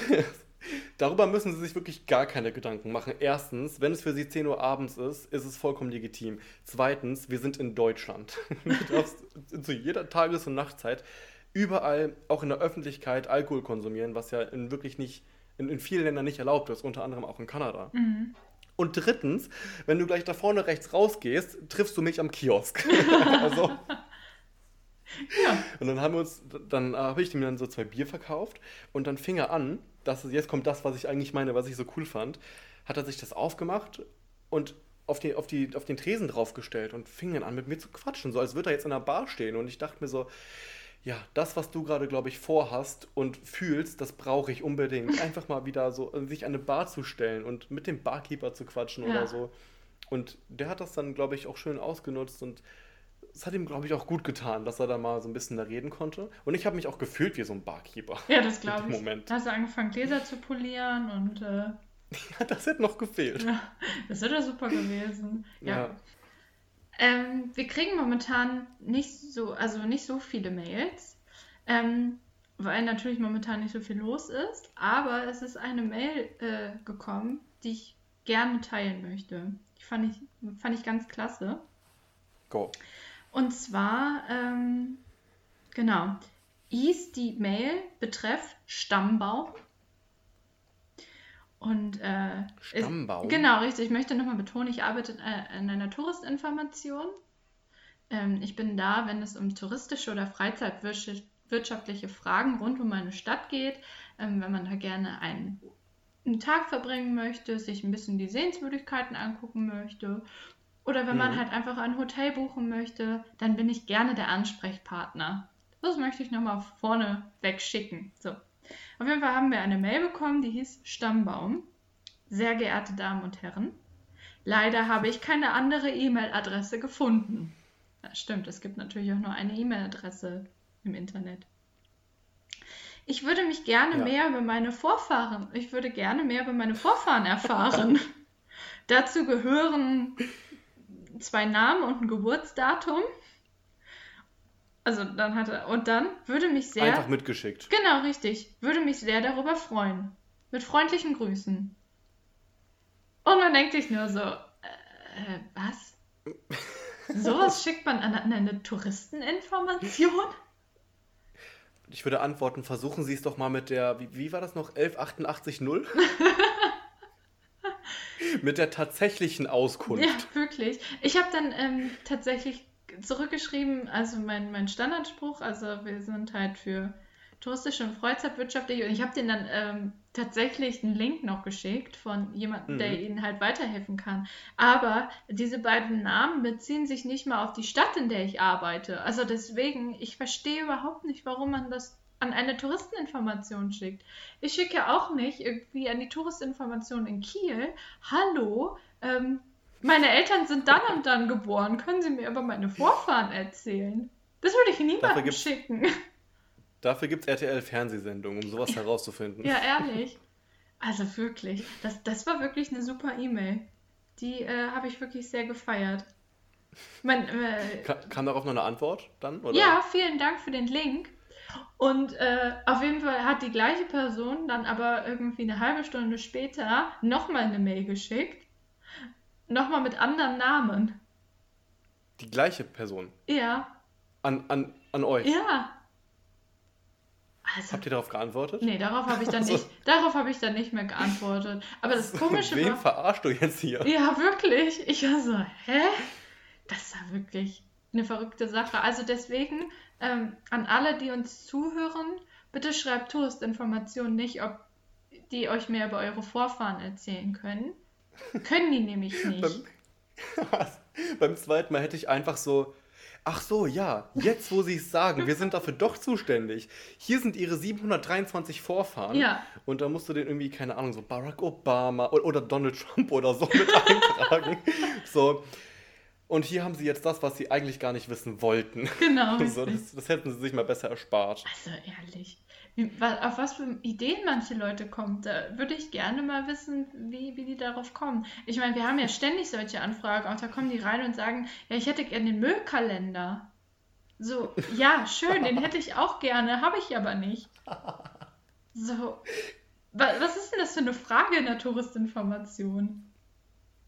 Darüber müssen Sie sich wirklich gar keine Gedanken machen. Erstens, wenn es für Sie 10 Uhr abends ist, ist es vollkommen legitim. Zweitens, wir sind in Deutschland. Du darfst zu jeder Tages- und Nachtzeit überall, auch in der Öffentlichkeit, Alkohol konsumieren, was ja in wirklich nicht, in, in vielen Ländern nicht erlaubt ist, unter anderem auch in Kanada. Mhm. Und drittens, wenn du gleich da vorne rechts rausgehst, triffst du mich am Kiosk. also. Ja. Und dann haben wir uns, dann äh, habe ich ihm dann so zwei Bier verkauft und dann fing er an, das ist, jetzt kommt das, was ich eigentlich meine, was ich so cool fand, hat er sich das aufgemacht und auf, die, auf, die, auf den Tresen draufgestellt und fing dann an, mit mir zu quatschen, so als würde er jetzt in einer Bar stehen. Und ich dachte mir so, ja, das, was du gerade, glaube ich, vorhast und fühlst, das brauche ich unbedingt. Einfach mal wieder so, sich an eine Bar zu stellen und mit dem Barkeeper zu quatschen ja. oder so. Und der hat das dann, glaube ich, auch schön ausgenutzt und es hat ihm, glaube ich, auch gut getan, dass er da mal so ein bisschen da reden konnte. Und ich habe mich auch gefühlt wie so ein Barkeeper. Ja, das glaube ich. Moment. Da hast du angefangen, Gläser zu polieren und. Äh... ja, das hätte noch gefehlt. Ja, das wäre super gewesen. Ja. ja. Ähm, wir kriegen momentan nicht so, also nicht so viele Mails, ähm, weil natürlich momentan nicht so viel los ist. Aber es ist eine Mail äh, gekommen, die ich gerne teilen möchte. Die fand ich, fand ich ganz klasse. Go. Und zwar ähm, Genau. Hieß die Mail betreff Stammbaum. Und äh, Stammbaum? Ist, genau, richtig. Ich möchte nochmal betonen, ich arbeite äh, in einer Touristinformation. Ähm, ich bin da, wenn es um touristische oder freizeitwirtschaftliche Fragen rund um meine Stadt geht. Ähm, wenn man da gerne einen, einen, Tag verbringen möchte, sich ein bisschen die Sehenswürdigkeiten angucken möchte. Oder wenn mhm. man halt einfach ein Hotel buchen möchte, dann bin ich gerne der Ansprechpartner. Das möchte ich nochmal vorne wegschicken. So. Auf jeden Fall haben wir eine Mail bekommen, die hieß Stammbaum. Sehr geehrte Damen und Herren, leider habe ich keine andere E-Mail-Adresse gefunden. Ja, stimmt, es gibt natürlich auch nur eine E-Mail-Adresse im Internet. Ich würde mich gerne ja. mehr über meine Vorfahren, ich würde gerne mehr über meine Vorfahren erfahren. Dazu gehören zwei Namen und ein Geburtsdatum. Also dann hat er, und dann würde mich sehr. Einfach mitgeschickt. Genau, richtig. Würde mich sehr darüber freuen. Mit freundlichen Grüßen. Und man denkt sich nur so, äh, was? Sowas schickt man an, an eine Touristeninformation? Ich würde antworten, versuchen Sie es doch mal mit der, wie, wie war das noch, 11880? mit der tatsächlichen Auskunft. Ja, wirklich. Ich habe dann ähm, tatsächlich zurückgeschrieben, also mein, mein Standardspruch, also wir sind halt für touristische und freizeitwirtschaftliche und ich habe den dann ähm, tatsächlich einen Link noch geschickt von jemandem, mhm. der ihnen halt weiterhelfen kann. Aber diese beiden Namen beziehen sich nicht mal auf die Stadt, in der ich arbeite. Also deswegen, ich verstehe überhaupt nicht, warum man das an eine Touristeninformation schickt. Ich schicke ja auch nicht irgendwie an die Touristinformation in Kiel, hallo, ähm, meine Eltern sind dann und dann geboren. Können Sie mir über meine Vorfahren erzählen? Das würde ich niemandem schicken. Dafür gibt es RTL-Fernsehsendungen, um sowas herauszufinden. Ja, ehrlich. Also wirklich. Das, das war wirklich eine super E-Mail. Die äh, habe ich wirklich sehr gefeiert. Mein, äh, kam, kam, darauf noch eine Antwort dann? Oder? Ja, vielen Dank für den Link. Und äh, auf jeden Fall hat die gleiche Person dann aber irgendwie eine halbe Stunde später nochmal eine Mail geschickt Nochmal mit anderen Namen. Die gleiche Person? Ja. An, an, an euch? Ja. Also, Habt ihr darauf geantwortet? Nee, darauf habe ich dann also, nicht, darauf habe ich dann nicht mehr geantwortet. Aber das Komische Wen war... verarschst du jetzt hier? Ja, wirklich. Ich war so, hä? Das ist ja wirklich eine verrückte Sache. Also deswegen, ähm, an alle, die uns zuhören, bitte schreibt Touristinformationen nicht, ob die euch mehr über eure Vorfahren erzählen können. Können die nämlich nicht. beim, beim zweiten Mal hätte ich einfach so, ach so, ja, jetzt wo sie es sagen, wir sind dafür doch zuständig. Hier sind ihre 723 Vorfahren. Ja. Und da musst du den irgendwie, keine Ahnung, so Barack Obama oder, oder Donald Trump oder so mit eintragen. so. Und hier haben sie jetzt das, was sie eigentlich gar nicht wissen wollten. Genau. so, das, das hätten sie sich mal besser erspart. Also ehrlich wie, auf was für Ideen manche Leute kommen. Da würde ich gerne mal wissen, wie, wie die darauf kommen. Ich meine, wir haben ja ständig solche Anfragen, auch da kommen die rein und sagen, ja, ich hätte gerne den Müllkalender. So, ja, schön, den hätte ich auch gerne, habe ich aber nicht. So, was ist denn das für eine Frage in der Touristinformation?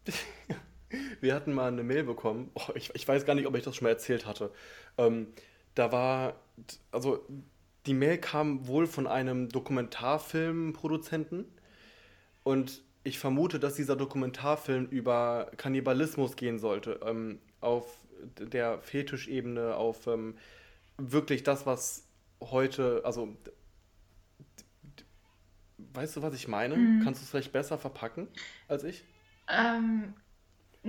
Wir hatten mal eine Mail bekommen, oh, ich, ich, weiß gar nicht, ob ich das schon mal erzählt hatte. Ähm, da war, also die Mail kam wohl von einem Dokumentarfilmproduzenten und ich vermute, dass dieser Dokumentarfilm über Kannibalismus gehen sollte, ähm, auf der Fetischebene, auf ähm, wirklich das, was heute, also weißt du, was ich meine? Mhm. Kannst du es vielleicht besser verpacken als ich? Ähm,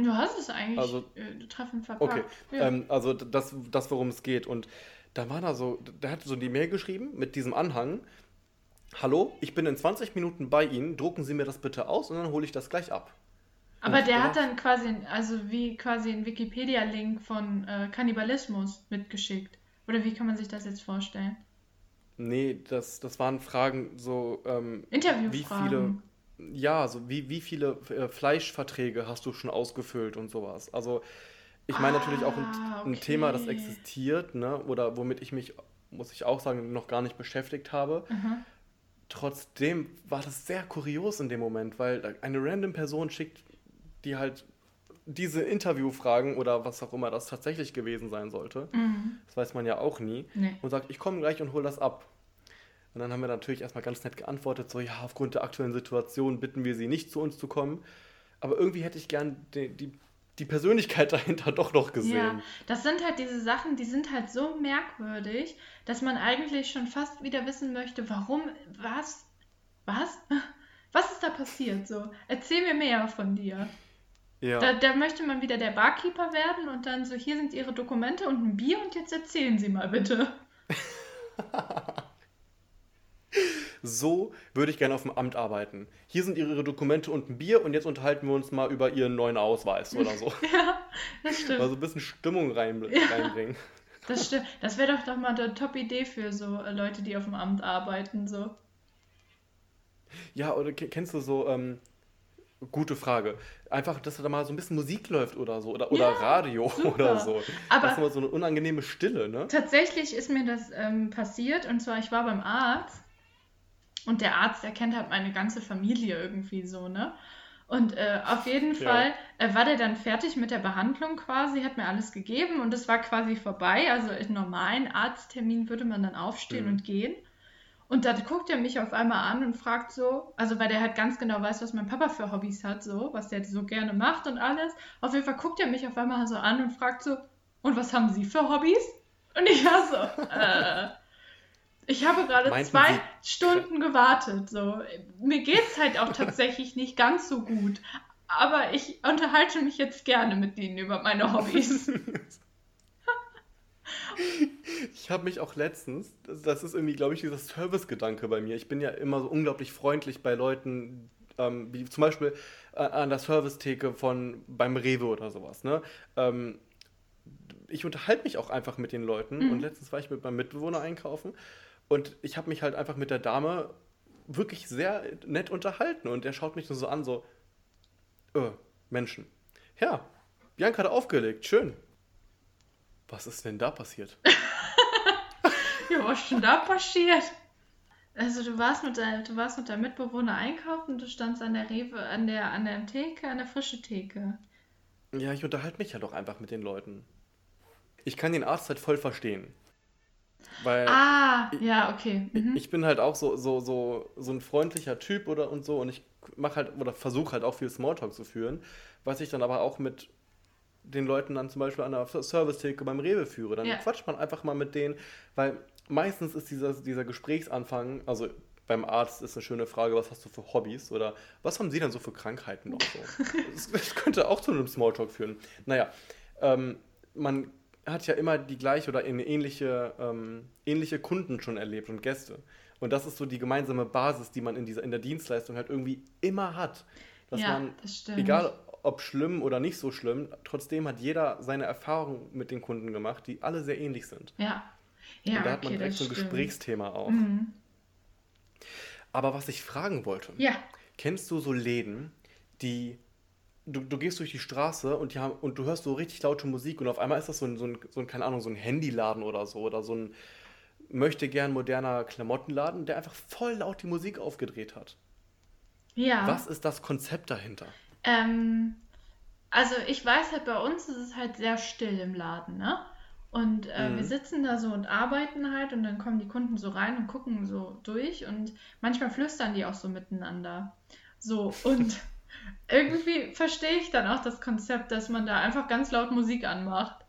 du hast es eigentlich also, äh, treffend verpackt. Okay, ja. ähm, also das, das worum es geht und da war da so, der hat so die Mail geschrieben mit diesem Anhang. Hallo, ich bin in 20 Minuten bei Ihnen, drucken Sie mir das bitte aus und dann hole ich das gleich ab. Aber und der hat dann quasi, also wie quasi ein Wikipedia-Link von äh, Kannibalismus mitgeschickt. Oder wie kann man sich das jetzt vorstellen? Nee, das, das waren Fragen so. Ähm, Interviewfragen. Wie viele, ja, so wie, wie viele äh, Fleischverträge hast du schon ausgefüllt und sowas. Also ich meine ah, natürlich auch ein, ah, okay. ein, Thema, das existiert, ne? oder womit ich mich, muss ich auch sagen, noch gar nicht beschäftigt habe. Mhm. Trotzdem war das sehr kurios in dem Moment, weil eine random Person schickt die halt diese Interviewfragen oder was auch immer das tatsächlich gewesen sein sollte. Mhm. Das weiß man ja auch nie. Nee. Und sagt, ich komme gleich und hole das ab. Und dann haben wir natürlich erstmal ganz nett geantwortet, so ja, aufgrund der aktuellen Situation bitten wir sie nicht zu uns zu kommen. Aber irgendwie hätte ich gern die, die, die Persönlichkeit dahinter doch noch gesehen. Ja, das sind halt diese Sachen, die sind halt so merkwürdig, dass man eigentlich schon fast wieder wissen möchte, warum, was, was? Was ist da passiert? So, erzähl mir mehr von dir. Ja. Da, da, möchte man wieder der Barkeeper werden und dann so, hier sind Ihre Dokumente und ein Bier und jetzt erzählen Sie mal bitte. so würde ich gerne auf dem Amt arbeiten. Hier sind Ihre Dokumente und ein Bier und jetzt unterhalten wir uns mal über Ihren neuen Ausweis oder so. ja, das stimmt. Mal so ein bisschen Stimmung rein, ja. reinbringen. Das stimmt. Das wäre doch doch mal eine Top-Idee für so äh, Leute, die auf dem Amt arbeiten. So. Ja, oder kennst du so, ähm, Gute Frage. Einfach, dass da mal so ein bisschen Musik läuft oder so. Oder, oder Radio super. oder so. Aber das ist immer so eine unangenehme Stille, ne? Tatsächlich ist mir das ähm, passiert. Und zwar, ich war beim Arzt. Und der Arzt, der kennt halt meine ganze Familie irgendwie so, ne? Und äh, auf jeden ja. Fall äh, war der dann fertig mit der Behandlung quasi, hat mir alles gegeben und es war quasi vorbei. Also in normalen Arzttermin würde man dann aufstehen mhm. und gehen. Und dann guckt er mich auf einmal an und fragt so, also weil der halt ganz genau weiß, was mein Papa für Hobbys hat, so, was der so gerne macht und alles. Auf jeden Fall guckt er mich auf einmal so an und fragt so, und was haben Sie für Hobbys? Und ich war so, äh, ich habe gerade Meinten zwei Sie Stunden gewartet. So. Mir geht es halt auch tatsächlich nicht ganz so gut. Aber ich unterhalte mich jetzt gerne mit Ihnen über meine Hobbys. Ich habe mich auch letztens, das ist irgendwie, glaube ich, dieser Service-Gedanke bei mir. Ich bin ja immer so unglaublich freundlich bei Leuten, ähm, wie zum Beispiel äh, an der Servicetheke von beim Rewe oder sowas. Ne? Ähm, ich unterhalte mich auch einfach mit den Leuten mhm. und letztens war ich mit meinem Mitbewohner einkaufen und ich habe mich halt einfach mit der Dame wirklich sehr nett unterhalten und er schaut mich nur so an, so, äh, Menschen. Ja, Bianca hat aufgelegt, schön. Was ist denn da passiert? ja, was ist denn da passiert? Also du warst mit deinem, du warst mit deinem Mitbewohner einkaufen du standst an der Rewe, an der, an der Theke, an der frische Theke. Ja, ich unterhalte mich ja doch einfach mit den Leuten. Ich kann den Arzt halt voll verstehen. Weil ah, ja, okay. Mhm. Ich, bin halt auch so, so, so, so ein freundlicher Typ oder und so und ich mache halt oder versuche halt auch viel Smalltalk zu führen, was ich dann aber auch mit den Leuten dann zum Beispiel an der Service-Theke beim Rewe führe. Dann ja. quatscht man einfach mal mit denen, weil meistens ist dieser, dieser Gesprächsanfang, also beim Arzt ist eine schöne Frage, was hast du für Hobbys oder was haben sie denn so für Krankheiten noch so? das, das, könnte auch zu einem Smalltalk führen. Naja, ähm, man hat ja immer die gleiche oder eine ähnliche, ähm, ähnliche Kunden schon erlebt und Gäste. Und das ist so die gemeinsame Basis, die man in, dieser, in der Dienstleistung halt irgendwie immer hat. Dass ja, man, das stimmt. egal ob schlimm oder nicht so schlimm, trotzdem hat jeder seine Erfahrungen mit den Kunden gemacht, die alle sehr ähnlich sind. Ja. ja Und da hat man direkt so ein stimmt. Gesprächsthema auch. Mhm. Aber was ich fragen wollte, ja. kennst du so Läden, die du, du gehst durch die Straße und, die haben, und du hörst so richtig laute Musik und auf einmal ist das so ein, so ein, so ein keine Ahnung, so ein Handyladen oder so oder so ein möchte gern moderner Klamottenladen, der einfach voll laut die Musik aufgedreht hat. Ja. Was ist das Konzept dahinter? Ähm, also ich weiß halt, bei uns ist es halt sehr still im Laden, ne? Und äh, mhm. wir sitzen da so und arbeiten halt und dann kommen die Kunden so rein und gucken so durch und manchmal flüstern die auch so miteinander. So und irgendwie verstehe ich dann auch das Konzept, dass man da einfach ganz laut Musik anmacht.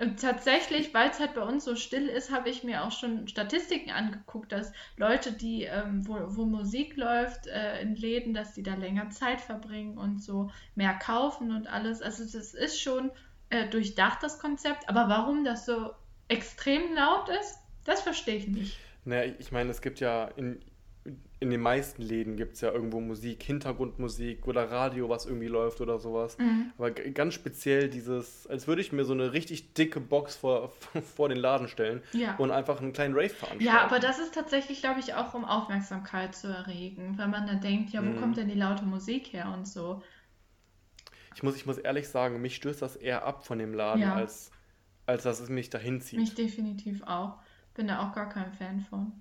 Und tatsächlich, weil es halt bei uns so still ist, habe ich mir auch schon Statistiken angeguckt, dass Leute, die, ähm, wo, wo Musik läuft äh, in Läden, dass die da länger Zeit verbringen und so mehr kaufen und alles. Also das ist schon äh, durchdacht, das Konzept. Aber warum das so extrem laut ist, das verstehe ich nicht. Naja, ich meine, es gibt ja in in den meisten Läden gibt es ja irgendwo Musik, Hintergrundmusik oder Radio, was irgendwie läuft oder sowas. Mhm. Aber ganz speziell dieses, als würde ich mir so eine richtig dicke Box vor, vor den Laden stellen ja. und einfach einen kleinen Rave veranstalten. Ja, aber das ist tatsächlich, glaube ich, auch um Aufmerksamkeit zu erregen, weil man dann denkt, ja, wo mhm. kommt denn die laute Musik her und so. Ich muss, ich muss ehrlich sagen, mich stößt das eher ab von dem Laden, ja. als, als dass es mich dahin zieht. Mich definitiv auch. Bin da auch gar kein Fan von.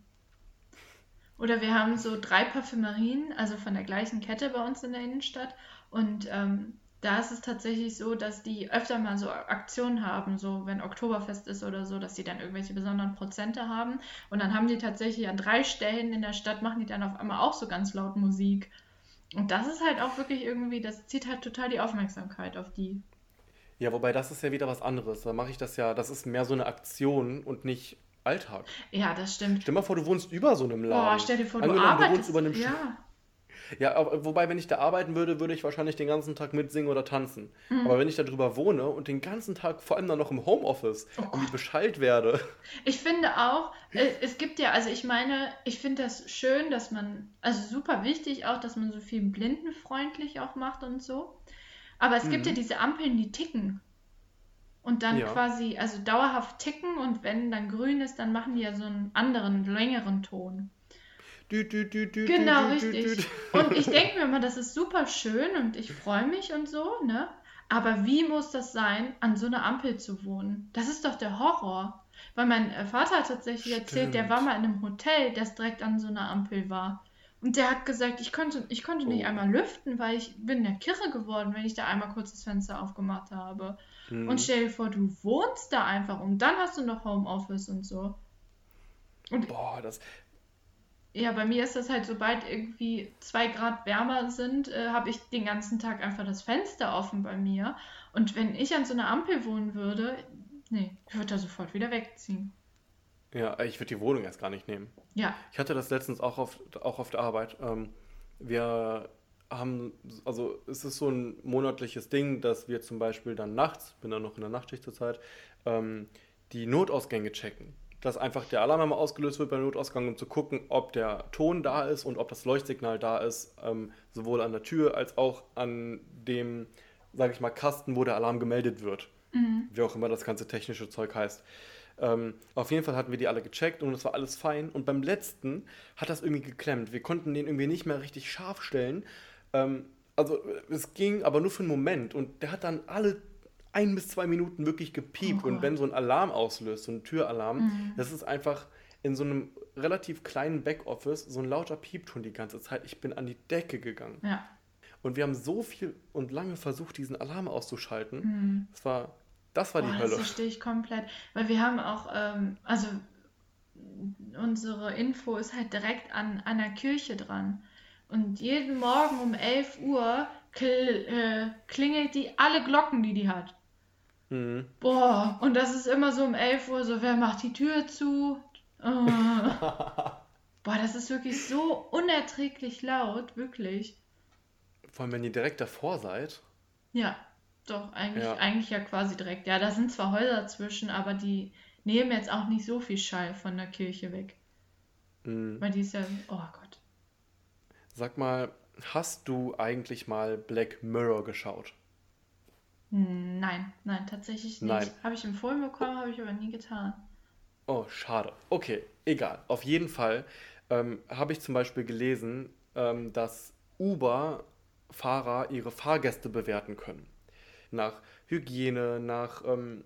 Oder wir haben so drei Parfümerien, also von der gleichen Kette bei uns in der Innenstadt. Und ähm, da ist es tatsächlich so, dass die öfter mal so Aktionen haben, so wenn Oktoberfest ist oder so, dass die dann irgendwelche besonderen Prozente haben. Und dann haben die tatsächlich an drei Stellen in der Stadt, machen die dann auf einmal auch so ganz laut Musik. Und das ist halt auch wirklich irgendwie, das zieht halt total die Aufmerksamkeit auf die. Ja, wobei das ist ja wieder was anderes. Da mache ich das ja, das ist mehr so eine Aktion und nicht Alltag. Ja, das stimmt. Stell dir mal vor, du wohnst über so einem Laden. Boah, stell dir vor, du Angenommen, du arbeitest. wohnst über einem Sch- ja. Ja, wobei, wenn ich da arbeiten würde, würde ich wahrscheinlich den ganzen Tag mitsingen oder tanzen. Mhm. Aber wenn ich da drüber wohne und den ganzen Tag, vor allem dann noch im Homeoffice, Oh irgendwie Bescheid werde. Ich finde auch, äh, es gibt ja, also ich meine, ich finde das schön, dass man, also super wichtig auch, dass man so viel blindenfreundlich auch macht und so. Aber es gibt ja diese Ampeln, die ticken. Und dann Ja. quasi, also dauerhaft ticken und wenn dann grün ist, dann machen die ja so einen anderen, längeren Ton. Dü, dü, dü, Genau, richtig. Und ich denke mir immer, das ist super schön und ich freue mich und so, ne? Aber wie muss das sein, an so einer Ampel zu wohnen? Das ist doch der Horror. Weil mein äh, Vater hat tatsächlich erzählt, der Stimmt. war mal in einem Hotel, das direkt an so einer Ampel war. Und der hat gesagt, ich konnte, ich konnte nicht Oh. einmal lüften, weil ich bin ja kirre geworden, wenn ich da einmal kurz das Fenster aufgemacht habe. Mhm. Und stell dir vor, du wohnst da einfach und dann hast du noch Homeoffice und so. Und Boah, das. ja, bei mir ist das halt, sobald irgendwie zwei Grad wärmer sind, äh, habe ich den ganzen Tag einfach das Fenster offen bei mir. Und wenn ich an so einer Ampel wohnen würde, nee, ich würde da sofort wieder wegziehen. Ja, ich würde die Wohnung erst gar nicht nehmen. Ja, Ich hatte das letztens auch auf, auch auf der Arbeit. Ähm, wir haben, also es ist so ein monatliches Ding, dass wir zum Beispiel dann nachts, bin dann noch in der Nachtschicht zurzeit, ähm, die Notausgänge checken. Dass einfach der Alarm einmal ausgelöst wird beim Notausgang, um zu gucken, ob der Ton da ist und ob das Leuchtsignal da ist, ähm, sowohl an der Tür als auch an dem, sage ich mal, Kasten, wo der Alarm gemeldet wird. Wie auch immer das ganze technische Zeug heißt. Ähm, auf jeden Fall hatten wir die alle gecheckt und es war alles fein. Und beim letzten hat das irgendwie geklemmt. Wir konnten den irgendwie nicht mehr richtig scharf stellen. Ähm, also es ging aber nur für einen Moment. Und der hat dann alle ein bis zwei Minuten wirklich gepiept. Oh und wenn so ein Alarm auslöst, so ein Türalarm, das ist einfach in so einem relativ kleinen Backoffice so ein lauter Piepton die ganze Zeit. Ich bin an die Decke gegangen. ja. Und wir haben so viel und lange versucht, diesen Alarm auszuschalten. Das war, das war die Boah, das Hölle. verstehe ich komplett. Weil wir haben auch, ähm, also unsere Info ist halt direkt an einer Kirche dran. Und jeden Morgen um 11 Uhr kl äh, klingelt die alle Glocken, die die hat. Mhm. Boah, und das ist immer so um 11 Uhr, so wer macht die Tür zu? Äh. Boah, das ist wirklich so unerträglich laut, wirklich. Vor allem, wenn ihr direkt davor seid. Ja, doch, eigentlich Ja. eigentlich ja quasi direkt. Ja, da sind zwar Häuser zwischen, aber die nehmen jetzt auch nicht so viel Schall von der Kirche weg. Mhm. Weil die ist ja, oh Gott. Sag mal, hast du eigentlich mal Black Mirror geschaut? Hm, Nein, nein, tatsächlich nicht. Nein. Habe ich empfohlen bekommen, habe ich aber nie getan. Oh, schade. Okay, egal. Auf jeden Fall ähm, habe ich zum Beispiel gelesen, ähm, dass Uber-Fahrer ihre Fahrgäste bewerten können. Nach Hygiene, nach, ähm,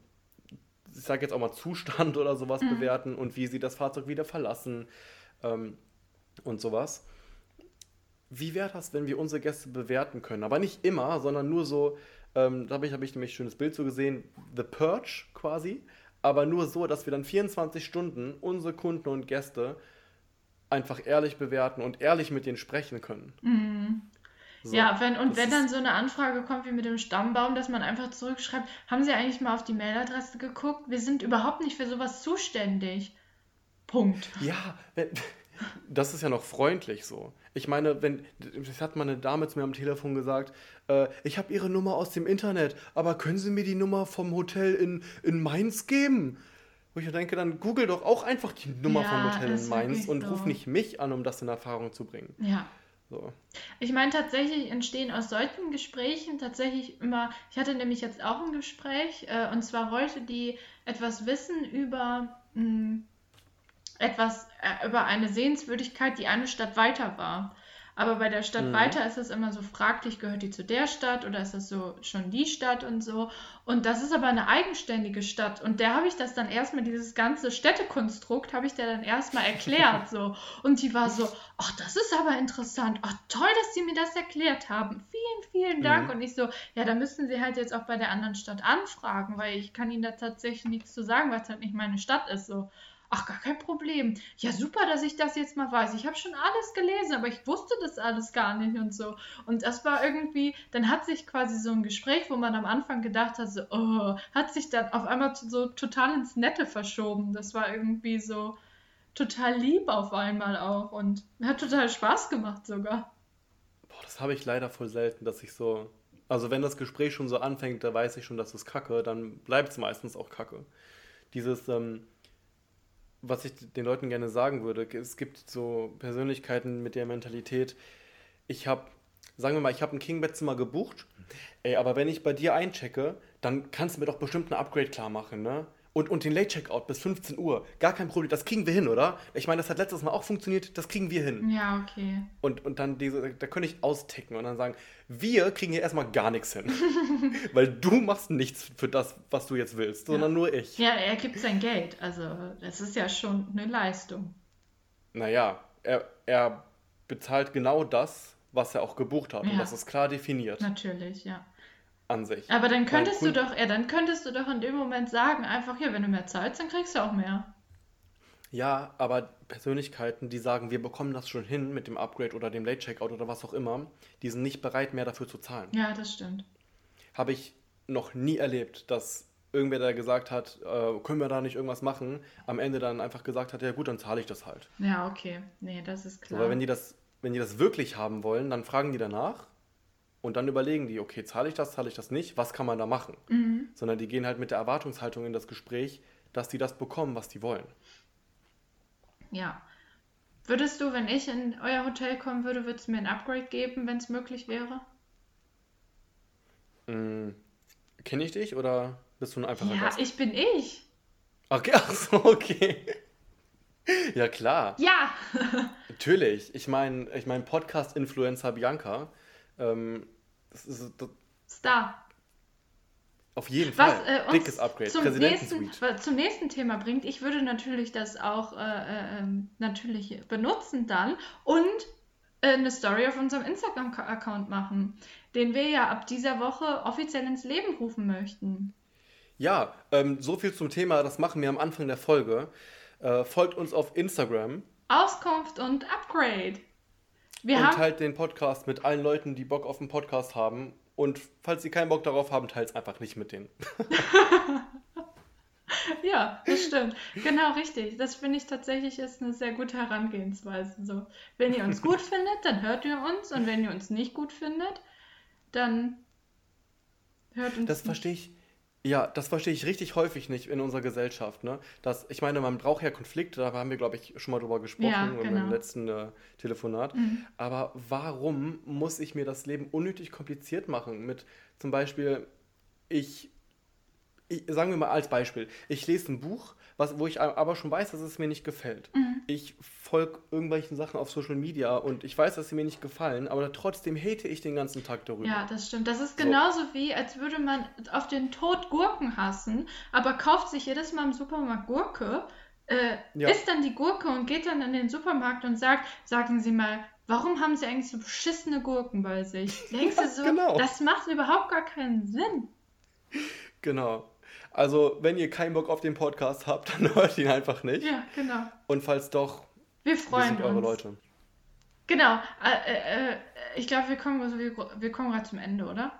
ich sage jetzt auch mal Zustand oder sowas bewerten und wie sie das Fahrzeug wieder verlassen ähm, und sowas. Wie wäre das, wenn wir unsere Gäste bewerten können? Aber nicht immer, sondern nur so, ähm, da habe ich, hab ich nämlich ein schönes Bild so gesehen, The Purge quasi, aber nur so, dass wir dann 24 Stunden unsere Kunden und Gäste einfach ehrlich bewerten und ehrlich mit denen sprechen können. So, ja, wenn, und wenn dann so eine Anfrage kommt wie mit dem Stammbaum, dass man einfach zurückschreibt, haben Sie eigentlich mal auf die Mailadresse geguckt? Wir sind überhaupt nicht für sowas zuständig. Punkt. Ja, wenn, das ist ja noch freundlich so. Ich meine, wenn, das hat mal eine Dame zu mir am Telefon gesagt, äh, ich habe Ihre Nummer aus dem Internet, aber können Sie mir die Nummer vom Hotel in, in Mainz geben? Wo ich denke, dann google doch auch einfach die Nummer vom Ja, Hotel ist in Mainz und so. ruf nicht mich an, um das in Erfahrung zu bringen. Ja. So. Ich meine, tatsächlich entstehen aus solchen Gesprächen tatsächlich immer, ich hatte nämlich jetzt auch ein Gespräch, äh, und zwar wollte die etwas wissen über mh, etwas, äh, über eine Sehenswürdigkeit, die eine Stadt weiter war. Aber bei der Stadt mhm. weiter ist es immer so fraglich, gehört die zu der Stadt oder ist das so schon die Stadt und so. Und das ist aber eine eigenständige Stadt. Und der habe ich das dann erstmal, dieses ganze Städtekonstrukt, habe ich der dann erstmal erklärt. so. Und die war so, ach, das ist aber interessant. Ach, toll, dass Sie mir das erklärt haben. Vielen, vielen Dank. Mhm. Und ich so, ja, da müssen Sie halt jetzt auch bei der anderen Stadt anfragen, weil ich kann Ihnen da tatsächlich nichts zu sagen, weil es halt nicht meine Stadt ist. So. Ach, gar kein Problem. Ja, super, dass ich das jetzt mal weiß. Ich habe schon alles gelesen, aber ich wusste das alles gar nicht und so. Und das war irgendwie, dann hat sich quasi so ein Gespräch, wo man am Anfang gedacht hat, so, oh, hat sich dann auf einmal so total ins Nette verschoben. Das war irgendwie so total lieb auf einmal auch und hat total Spaß gemacht sogar. Boah, das habe ich leider voll selten, dass ich so. Also, wenn das Gespräch schon so anfängt, da weiß ich schon, dass es kacke, dann bleibt es meistens auch kacke. Dieses, ähm, was ich den Leuten gerne sagen würde, es gibt so Persönlichkeiten mit der Mentalität, ich habe, sagen wir mal, ich habe ein King-Bettzimmer gebucht, ey, aber wenn ich bei dir einchecke, dann kannst du mir doch bestimmt ein Upgrade klar machen, ne? Und, und den Late-Checkout bis 15 Uhr. Gar kein Problem. Das kriegen wir hin, oder? Ich meine, das hat letztes Mal auch funktioniert. Das kriegen wir hin. Ja, okay. Und, und dann diese, da könnte ich austicken und dann sagen, wir kriegen hier erstmal gar nichts hin. Weil du machst nichts für das, was du jetzt willst, sondern ja. nur ich. Ja, er gibt sein Geld. Also, das ist ja schon eine Leistung. Naja, er, er bezahlt genau das, was er auch gebucht hat. Ja. Und das ist klar definiert. Natürlich, ja an sich. Aber dann könntest du doch, ja, dann könntest du doch in dem Moment sagen, einfach hier, wenn du mehr zahlst, dann kriegst du auch mehr. Ja, aber Persönlichkeiten, die sagen, wir bekommen das schon hin mit dem Upgrade oder dem Late Checkout oder was auch immer, die sind nicht bereit, mehr dafür zu zahlen. Ja, das stimmt. Habe ich noch nie erlebt, dass irgendwer da gesagt hat, äh, können wir da nicht irgendwas machen, am Ende dann einfach gesagt hat, ja gut, dann zahle ich das halt. Ja, okay. Nee, das ist klar. So, weil wenn die das, wenn die das wirklich haben wollen, dann fragen die danach und dann überlegen die, okay, zahle ich das, zahle ich das nicht, was kann man da machen? Mhm. Sondern die gehen halt mit der Erwartungshaltung in das Gespräch, dass die das bekommen, was die wollen. Ja. Würdest du, wenn ich in euer Hotel kommen würde, würdest du mir ein Upgrade geben, wenn es möglich wäre? Mhm. Kenne ich dich oder bist du ein einfacher Ja, Gast? ich bin ich. Okay, ach so, okay. Ja, klar. Ja. Natürlich. Ich meine, ich mein Podcast-Influencer Bianca ähm, das ist, das Star. Auf jeden Was, Fall. Äh, Dickes Upgrade. Zum nächsten, zum nächsten Thema bringt. Ich würde natürlich das auch äh, äh, ähm, natürlich benutzen dann und äh, eine Story auf unserem Instagram-Account machen, den wir ja ab dieser Woche offiziell ins Leben rufen möchten. Ja, ähm, so viel zum Thema. Das machen wir am Anfang der Folge. Äh, folgt uns auf Instagram. Auskunft und Upgrade. Wir und teilt den Podcast mit allen Leuten, die Bock auf den Podcast haben. Und falls sie keinen Bock darauf haben, teilt es einfach nicht mit denen. ja, das stimmt. Genau, richtig. Das finde ich tatsächlich ist eine sehr gute Herangehensweise. So, wenn ihr uns gut findet, dann hört ihr uns. Und wenn ihr uns nicht gut findet, dann hört uns. Das verstehe ich ja, das verstehe ich richtig häufig nicht in unserer Gesellschaft. Ne? Das, ich meine, man braucht ja Konflikte, da haben wir, glaube ich, schon mal drüber gesprochen ja, genau. im letzten äh, Telefonat. Mhm. Aber warum muss ich mir das Leben unnötig kompliziert machen? Mit zum Beispiel, ich, ich sagen wir mal als Beispiel, ich lese ein Buch was, wo ich aber schon weiß, dass es mir nicht gefällt. Mhm. Ich folge irgendwelchen Sachen auf Social Media und ich weiß, dass sie mir nicht gefallen, aber trotzdem hate ich den ganzen Tag darüber. Ja, das stimmt. Das ist genauso so. wie, als würde man auf den Tod Gurken hassen, aber kauft sich jedes Mal im Supermarkt Gurke, äh, ja. isst dann die Gurke und geht dann in den Supermarkt und sagt, sagen Sie mal, warum haben Sie eigentlich so beschissene Gurken bei sich? Denkst du so, genau. das macht überhaupt gar keinen Sinn. Genau. Also, wenn ihr keinen Bock auf den Podcast habt, dann hört ihn einfach nicht. Ja, genau. Und falls doch, wir freuen wir sind eure Leute. Genau. Äh, äh, ich glaube, wir kommen, also wir, wir kommen gerade zum Ende, oder?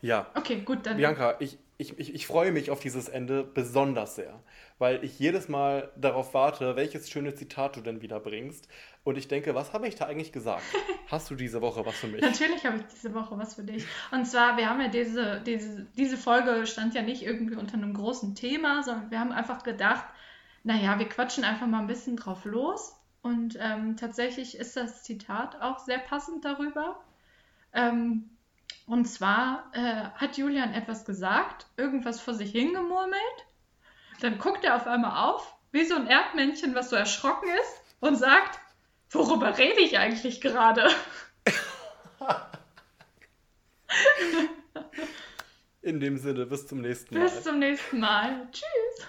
Ja. Okay, gut, dann. Bianca, ich, ich, ich, ich freue mich auf dieses Ende besonders sehr, weil ich jedes Mal darauf warte, welches schöne Zitat du denn wieder bringst. Und ich denke, was habe ich da eigentlich gesagt? Hast du diese Woche was für mich? Natürlich habe ich diese Woche was für dich. Und zwar, wir haben ja diese, diese, diese Folge stand ja nicht irgendwie unter einem großen Thema, sondern wir haben einfach gedacht, naja, wir quatschen einfach mal ein bisschen drauf los. Und ähm, tatsächlich ist das Zitat auch sehr passend darüber. Ähm, und zwar äh, hat Julian etwas gesagt, irgendwas vor sich hingemurmelt. Dann guckt er auf einmal auf, wie so ein Erdmännchen, was so erschrocken ist, und sagt, Worüber rede ich eigentlich gerade? In dem Sinne, bis zum nächsten Mal. Bis zum nächsten Mal. Tschüss.